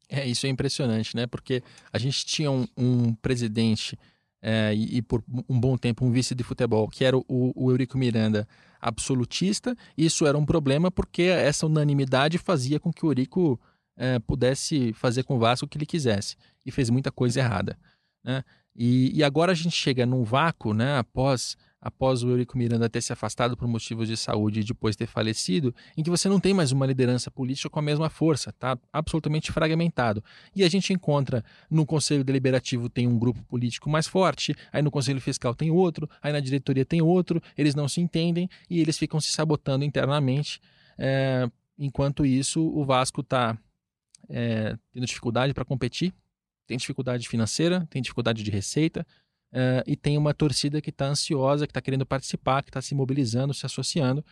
É, isso é impressionante, né? Porque a gente tinha um, um presidente é, e, e, por um bom tempo um vice de futebol, que era o, o Eurico Miranda, absolutista. Isso era um problema porque essa unanimidade fazia com que o Eurico é, pudesse fazer com o Vasco o que ele quisesse. E fez muita coisa errada. Né? E, e, agora a gente chega num vácuo, né, após, após o Eurico Miranda ter se afastado por motivos de saúde e depois ter falecido, em que você não tem mais uma liderança política com a mesma força, tá absolutamente fragmentado. E a gente encontra no Conselho Deliberativo tem um grupo político mais forte, aí no Conselho Fiscal tem outro, aí na diretoria tem outro, eles não se entendem e eles ficam se sabotando internamente. É, enquanto isso, o Vasco está é, tendo dificuldade para competir tem dificuldade financeira, tem dificuldade de receita uh, e tem uma torcida que está ansiosa, que está querendo participar, que está se mobilizando, se associando,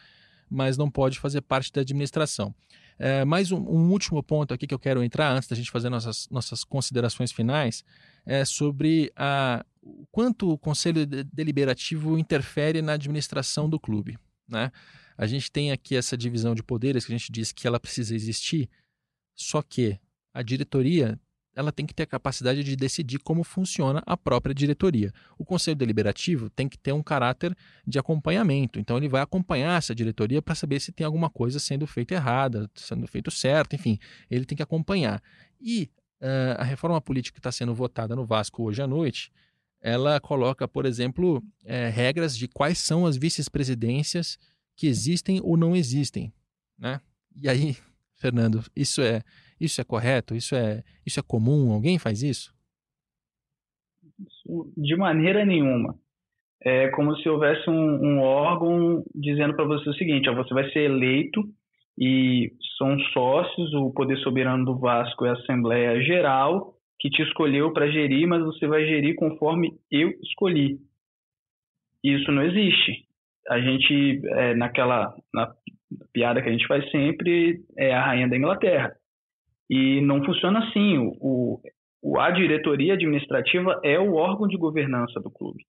mas não pode fazer parte da administração. Uh, mais um, um, último ponto aqui que eu quero entrar antes da gente fazer nossas, nossas considerações finais é sobre a, o quanto o Conselho Deliberativo interfere na administração do clube. Né? A gente tem aqui essa divisão de poderes que a gente diz que ela precisa existir, só que a diretoria ela tem que ter a capacidade de decidir como funciona a própria diretoria. O conselho deliberativo tem que ter um caráter de acompanhamento, então ele vai acompanhar essa diretoria para saber se tem alguma coisa sendo feita errada, sendo feito certo, enfim, ele tem que acompanhar. E uh, a reforma política que está sendo votada no Vasco hoje à noite, ela coloca, por exemplo, é, regras de quais são as vice-presidências que existem ou não existem, né? E aí, <laughs> Fernando, isso é isso é correto? Isso é, isso é comum? Alguém faz isso? De maneira nenhuma. É como se houvesse um, um órgão dizendo para você o seguinte: ó, você vai ser eleito e são sócios, o poder soberano do Vasco é a Assembleia Geral, que te escolheu para gerir, mas você vai gerir conforme eu escolhi. Isso não existe. A gente, é, naquela na piada que a gente faz sempre, é a rainha da Inglaterra. E não funciona assim. O, o, a diretoria administrativa é o órgão de governança do clube.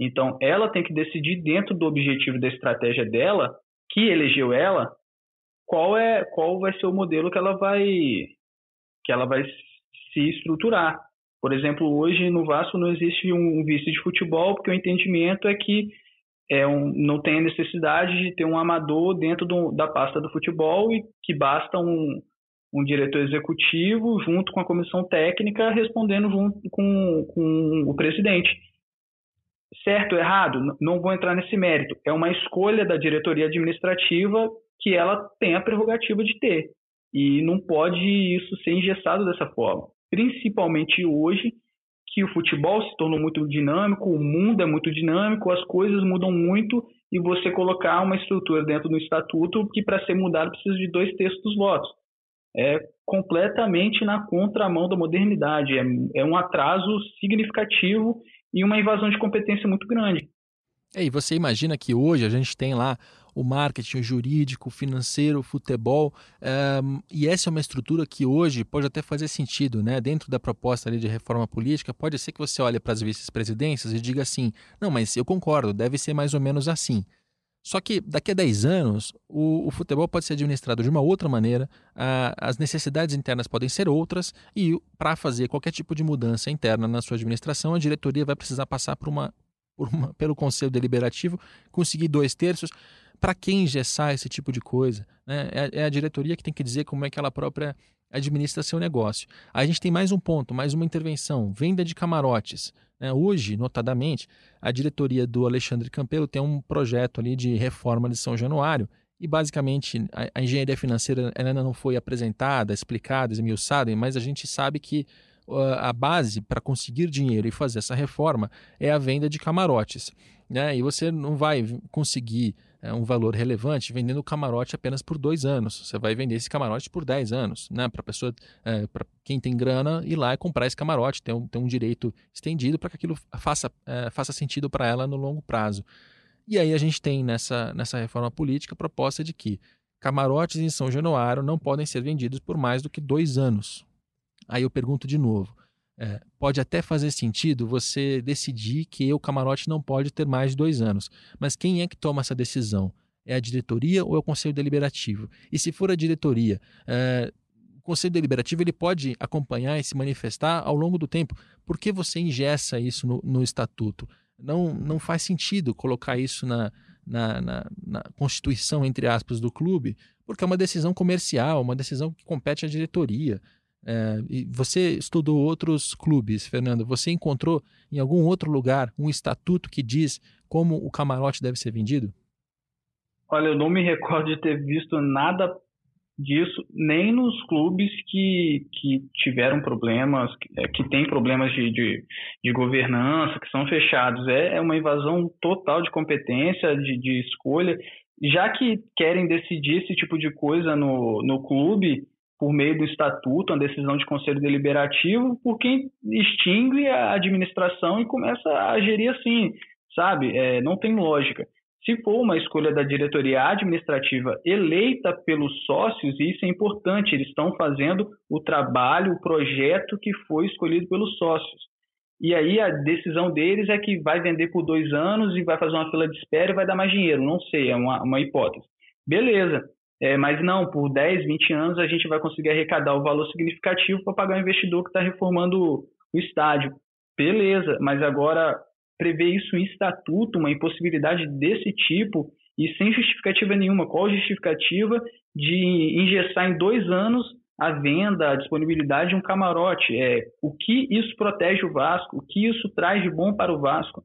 Então, ela tem que decidir dentro do objetivo da estratégia dela, que elegeu ela, qual é qual vai ser o modelo que ela vai que ela vai se estruturar. Por exemplo, hoje no Vasco não existe um vice de futebol, porque o entendimento é que é um, não tem a necessidade de ter um amador dentro do, da pasta do futebol e que basta um, um diretor executivo junto com a comissão técnica respondendo junto com, com o presidente. Certo ou errado? Não vou entrar nesse mérito. É uma escolha da diretoria administrativa que ela tem a prerrogativa de ter. E não pode isso ser engessado dessa forma. Principalmente hoje, que o futebol se tornou muito dinâmico, o mundo é muito dinâmico, as coisas mudam muito e você colocar uma estrutura dentro do estatuto que para ser mudado precisa de dois terços dos votos. É completamente na contramão da modernidade, é, é um atraso significativo e uma invasão de competência muito grande. É, e você imagina que hoje a gente tem lá o marketing, o jurídico, o financeiro, o futebol, um, eh, e essa é uma estrutura que hoje pode até fazer sentido, né? Dentro da proposta ali de reforma política, pode ser que você olhe para as vice-presidências e diga assim: não, mas eu concordo, deve ser mais ou menos assim. Só que daqui a 10 anos, o, o, futebol pode ser administrado de uma outra maneira, a, as necessidades internas podem ser outras, e para fazer qualquer tipo de mudança interna na sua administração, a diretoria vai precisar passar por uma, por uma, <laughs> pelo Conselho Deliberativo, conseguir dois terços. Para quem engessar esse tipo de coisa? Né? É, é a diretoria que tem que dizer como é que ela própria administra seu negócio. Aí a gente tem mais um ponto, mais uma intervenção: venda de camarotes. Né? Hoje, notadamente, a diretoria do Alexandre Campelo tem um projeto ali de reforma de São Januário e basicamente a, a engenharia financeira ainda não foi apresentada, explicada, esmiuçada, mas a gente sabe que uh, a base para conseguir dinheiro e fazer essa reforma é a venda de camarotes. Né? E você não vai conseguir é, um valor relevante vendendo camarote apenas por dois anos. Você vai vender esse camarote por 10 anos, né? Para pessoa, é, para quem tem grana, ir lá e comprar esse camarote, ter um, ter um direito estendido para que aquilo faça, é, faça sentido para ela no longo prazo. E aí a gente tem nessa, nessa reforma política a proposta de que camarotes em São Januário não podem ser vendidos por mais do que dois anos. Aí eu pergunto de novo: é, pode até fazer sentido você decidir que o camarote não pode ter mais de dois anos. Mas quem é que toma essa decisão? É a diretoria ou é o conselho deliberativo? E se for a diretoria, é, o conselho deliberativo ele pode acompanhar e se manifestar ao longo do tempo. Por que você ingessa isso no, no estatuto? Não, não faz sentido colocar isso na, na, na, na, constituição, entre aspas, do clube, porque é uma decisão comercial, uma decisão que compete à diretoria. É, você estudou outros clubes, Fernando. Você encontrou em algum outro lugar um estatuto que diz como o camarote deve ser vendido? Olha, eu não me <laughs> recordo de ter visto nada disso, nem nos clubes que, que tiveram problemas, que, é, que têm problemas de, de, de, governança, que são fechados. É, é uma invasão total de competência, de, de escolha. Já que querem decidir esse tipo de coisa no, no clube, por meio do estatuto, uma decisão de conselho deliberativo, por quem extingue a administração e começa a gerir assim, sabe? É, não tem lógica. Se for uma escolha da diretoria administrativa eleita pelos sócios, isso é importante, eles estão fazendo o trabalho, o projeto que foi escolhido pelos sócios. E aí a decisão deles é que vai vender por dois anos e vai fazer uma fila de espera e vai dar mais dinheiro. Não sei, é uma, uma hipótese. Beleza. É, mas não, por 10, 20 anos a gente vai conseguir arrecadar o valor significativo para pagar o investidor que está reformando o estádio. Beleza, mas agora prever isso em estatuto, uma impossibilidade desse tipo e sem justificativa nenhuma. Qual a justificativa de engessar em dois anos a venda, a disponibilidade de um camarote? É, o que isso protege o Vasco? O que isso traz de bom para o Vasco?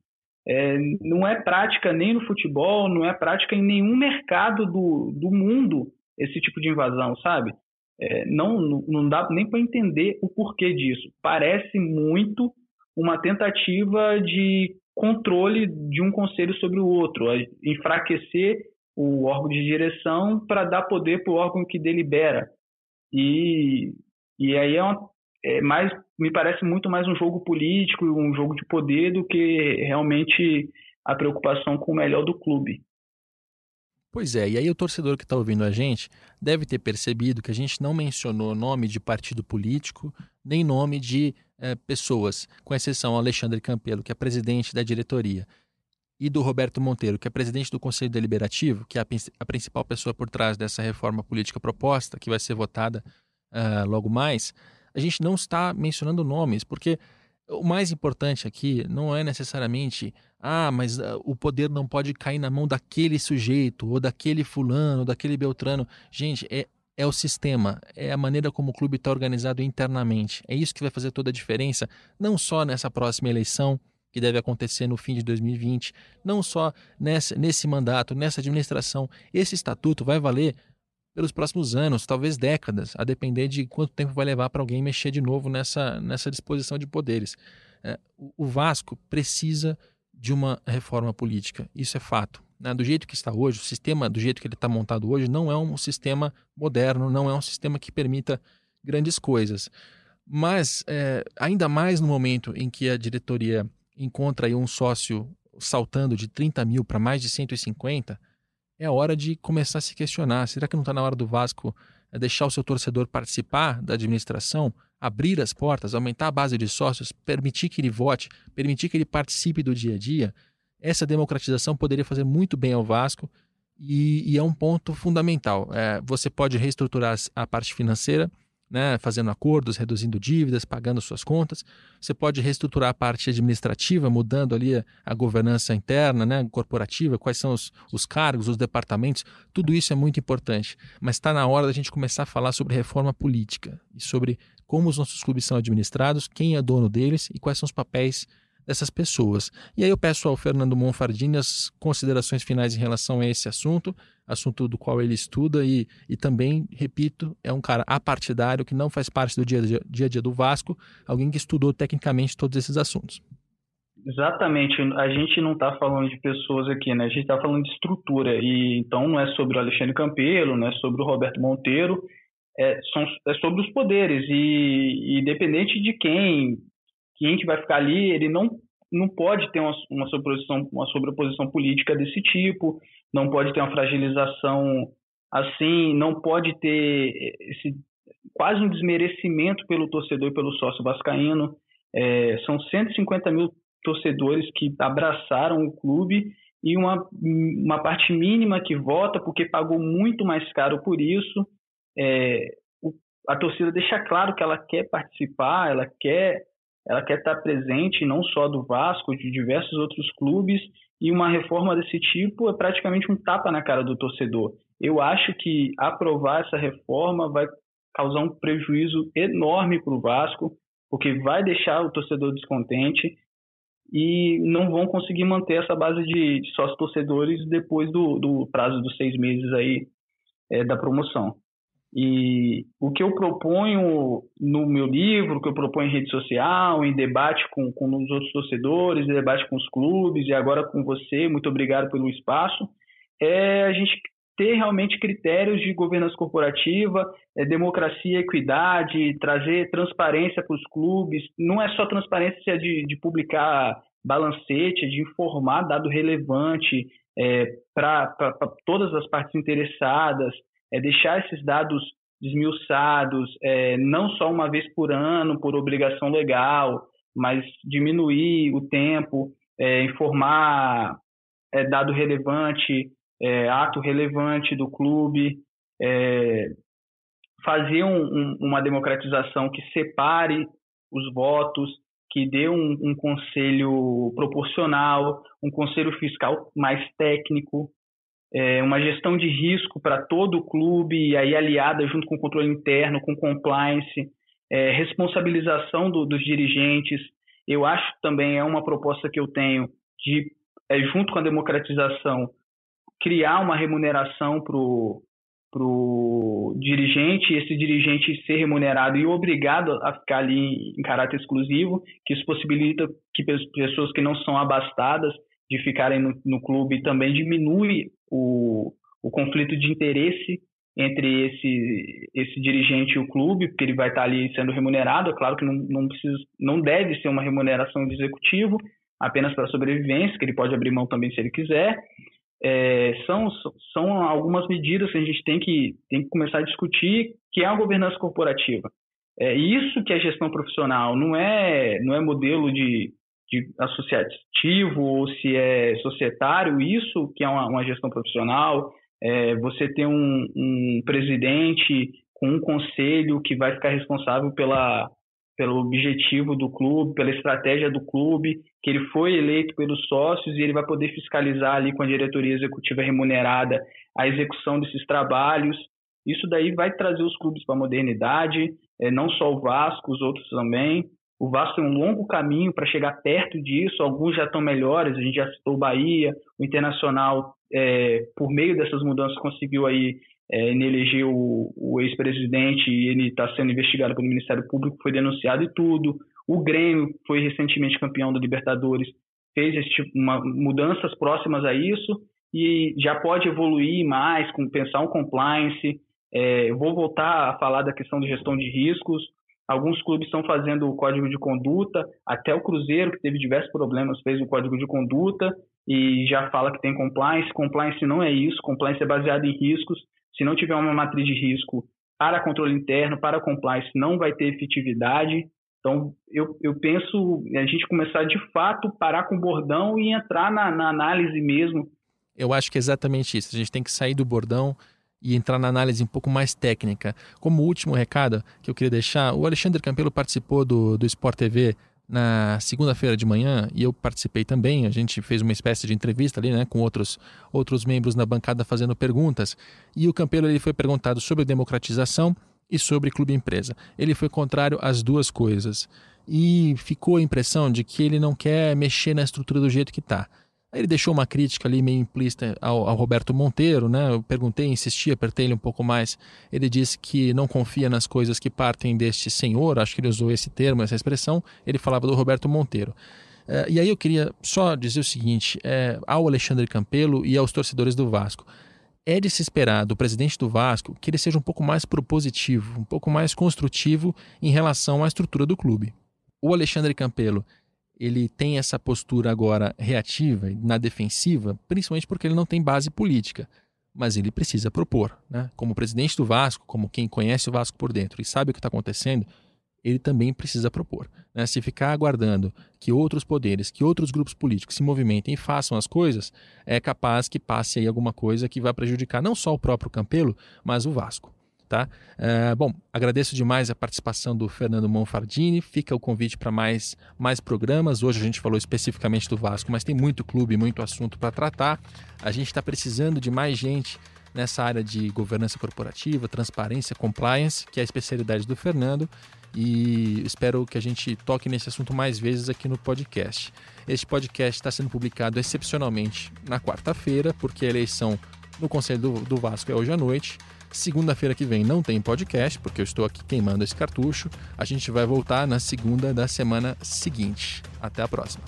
É, não é prática nem no futebol, não é prática em nenhum mercado do, do mundo esse tipo de invasão, sabe? É, não, não dá nem para entender o porquê disso. Parece muito uma tentativa de controle de um conselho sobre o outro, enfraquecer o órgão de direção para dar poder para o órgão que delibera. E, e aí é, uma, é mais me parece muito mais um jogo político, um jogo de poder do que realmente a preocupação com o melhor do clube. Pois é, e aí o torcedor que está ouvindo a gente deve ter percebido que a gente não mencionou nome de partido político, nem nome de é, pessoas, com exceção ao Alexandre Campelo, que é presidente da diretoria, e do Roberto Monteiro, que é presidente do Conselho Deliberativo, que é a, a principal pessoa por trás dessa reforma política proposta, que vai ser votada uh, logo mais a gente não está mencionando nomes, porque o mais importante aqui não é necessariamente, ah, mas uh, o poder não pode cair na mão daquele sujeito, ou daquele fulano, ou daquele beltrano. Gente, é, é o sistema, é a maneira como o clube está organizado internamente. É isso que vai fazer toda a diferença, não só nessa próxima eleição, que deve acontecer no fim de 2020, não só nessa, nesse mandato, nessa administração. Esse estatuto vai valer pelos próximos anos, talvez décadas, a depender de quanto tempo vai levar para alguém mexer de novo nessa, nessa disposição de poderes. É, o Vasco precisa de uma reforma política, isso é fato. Né? Do jeito que está hoje, o sistema, do jeito que ele está montado hoje, não é um sistema moderno, não é um sistema que permita grandes coisas. Mas, é, ainda mais no momento em que a diretoria encontra aí um sócio saltando de 30 mil para mais de 150, é hora de começar a se questionar: será que não está na hora do Vasco é, deixar o seu torcedor participar da administração, abrir as portas, aumentar a base de sócios, permitir que ele vote, permitir que ele participe do dia a dia? Essa democratização poderia fazer muito bem ao Vasco e, e é um ponto fundamental. É, você pode reestruturar a parte financeira né, fazendo acordos, reduzindo dívidas, pagando suas contas. Você pode reestruturar a parte administrativa, mudando ali a, governança interna, né, corporativa, quais são os, os cargos, os departamentos. Tudo isso é muito importante. Mas está na hora da gente começar a falar sobre reforma política e sobre como os nossos clubes são administrados, quem é dono deles e quais são os papéis dessas pessoas. E aí eu peço ao Fernando Monfardini as considerações finais em relação a esse assunto, assunto do qual ele estuda e, e também, repito, é um cara apartidário que não faz parte do dia a dia, dia, a dia do Vasco, alguém que estudou tecnicamente todos esses assuntos. Exatamente, a gente não está falando de pessoas aqui, né? A gente está falando de estrutura e então não é sobre o Alexandre Campelo, não é sobre o Roberto Monteiro, é, são, é sobre os poderes e, e independente de quem quem que vai ficar ali, ele não, não pode ter uma, uma, sobreposição, uma sobreposição política desse tipo, não pode ter uma fragilização assim, não pode ter esse quase um desmerecimento pelo torcedor e pelo sócio vascaíno. É, são 150 mil torcedores que abraçaram o clube e uma, uma parte mínima que vota porque pagou muito mais caro por isso. É, a torcida deixa claro que ela quer participar, ela quer ela quer estar presente não só do Vasco, de diversos outros clubes, e uma reforma desse tipo é praticamente um tapa na cara do torcedor. Eu acho que aprovar essa reforma vai causar um prejuízo enorme para o Vasco, porque vai deixar o torcedor descontente e não vão conseguir manter essa base de sócios torcedores depois do, do prazo dos seis meses aí é, da promoção. E o que eu proponho no meu livro, o que eu proponho em rede social, em debate com, com os outros torcedores, em debate com os clubes e agora com você, muito obrigado pelo espaço, é a gente ter realmente critérios de governança corporativa, é, democracia, equidade, trazer transparência para os clubes. Não é só transparência de, de publicar balancete, é de informar dado relevante é, para todas as partes interessadas, é deixar esses dados desmiuçados, é, não só uma vez por ano, por obrigação legal, mas diminuir o tempo, é, informar é, dado relevante, é, ato relevante do clube, é, fazer um, um, uma democratização que separe os votos, que dê um, um conselho proporcional, um conselho fiscal mais técnico, é, uma gestão de risco para todo o clube, e aí aliada junto com o controle interno, com compliance, é, responsabilização do, dos dirigentes. Eu acho também é uma proposta que eu tenho de, é, junto com a democratização, criar uma remuneração para o dirigente, esse dirigente ser remunerado e obrigado a ficar ali em caráter exclusivo, que isso possibilita que pessoas que não são abastadas de ficarem no, no clube também diminui o, o conflito de interesse entre esse, esse dirigente e o clube, porque ele vai estar ali sendo remunerado. É claro que não, não, precisa, não deve ser uma remuneração de executivo, apenas para sobrevivência, que ele pode abrir mão também se ele quiser. É, são, são algumas medidas que a gente tem que, tem que começar a discutir, que é a governança corporativa. É isso que é gestão profissional, não é, não é modelo de, de associativo ou se é societário, isso que é uma, uma gestão profissional, é, você tem um, um, presidente com um conselho que vai ficar responsável pela, pelo objetivo do clube, pela estratégia do clube, que ele foi eleito pelos sócios e ele vai poder fiscalizar ali com a diretoria executiva remunerada a execução desses trabalhos. Isso daí vai trazer os clubes para a modernidade, é, não só o Vasco, os outros também. O Vasco tem um longo caminho para chegar perto disso, alguns já estão melhores, a gente já citou o Bahia, o Internacional, é, por meio dessas mudanças, conseguiu aí é, eleger o, o ex-presidente e ele está sendo investigado pelo Ministério Público, foi denunciado e tudo. O Grêmio foi recentemente campeão da Libertadores, fez tipo, uma, mudanças próximas a isso e já pode evoluir mais, com pensar um compliance. É, vou voltar a falar da questão de gestão de riscos. Alguns clubes estão fazendo o código de conduta, até o Cruzeiro, que teve diversos problemas, fez o código de conduta e já fala que tem compliance. Compliance não é isso, compliance é baseado em riscos. Se não tiver uma matriz de risco para controle interno, para compliance, não vai ter efetividade. Então, eu, eu penso a gente começar de fato, parar com o bordão e entrar na, na análise mesmo. Eu acho que é exatamente isso. A gente tem que sair do bordão e entrar na análise um pouco mais técnica. Como último recado que eu queria deixar, o Alexandre Campelo participou do, do Sport TV na segunda-feira de manhã e eu participei também. A gente fez uma espécie de entrevista ali, né, com outros, outros membros na bancada fazendo perguntas. E o Campelo ele foi perguntado sobre democratização e sobre clube empresa. Ele foi contrário às duas coisas e ficou a impressão de que ele não quer mexer na estrutura do jeito que está. Ele deixou uma crítica ali meio implícita ao, ao, Roberto Monteiro, né? Eu perguntei, insisti, apertei ele um pouco mais. Ele disse que não confia nas coisas que partem deste senhor, acho que ele usou esse termo, essa expressão. Ele falava do Roberto Monteiro. É, e aí eu queria só dizer o seguinte: é, ao Alexandre Campelo e aos torcedores do Vasco é de se esperar do presidente do Vasco que ele seja um pouco mais propositivo, um pouco mais construtivo em relação à estrutura do clube. O Alexandre Campelo, ele tem essa postura agora reativa, na defensiva, principalmente porque ele não tem base política, mas ele precisa propor, né? Como presidente do Vasco, como quem conhece o Vasco por dentro e sabe o que está acontecendo, ele também precisa propor. Né? Se ficar aguardando que outros poderes, que outros grupos políticos se movimentem e façam as coisas, é capaz que passe aí alguma coisa que vai prejudicar não só o próprio Campelo, mas o Vasco. Tá? É, bom, agradeço demais a participação do Fernando Monfardini. Fica o convite para mais, mais programas. Hoje a gente falou especificamente do Vasco, mas tem muito clube, muito assunto para tratar. A gente está precisando de mais gente nessa área de governança corporativa, transparência, compliance, que é a especialidade do Fernando e espero que a gente toque nesse assunto mais vezes aqui no podcast. Este podcast está sendo publicado excepcionalmente na quarta-feira, porque a eleição no Conselho do, do Vasco é hoje à noite. Segunda-feira que vem não tem podcast, porque eu estou aqui queimando esse cartucho. A gente vai voltar na segunda da semana seguinte. Até a próxima.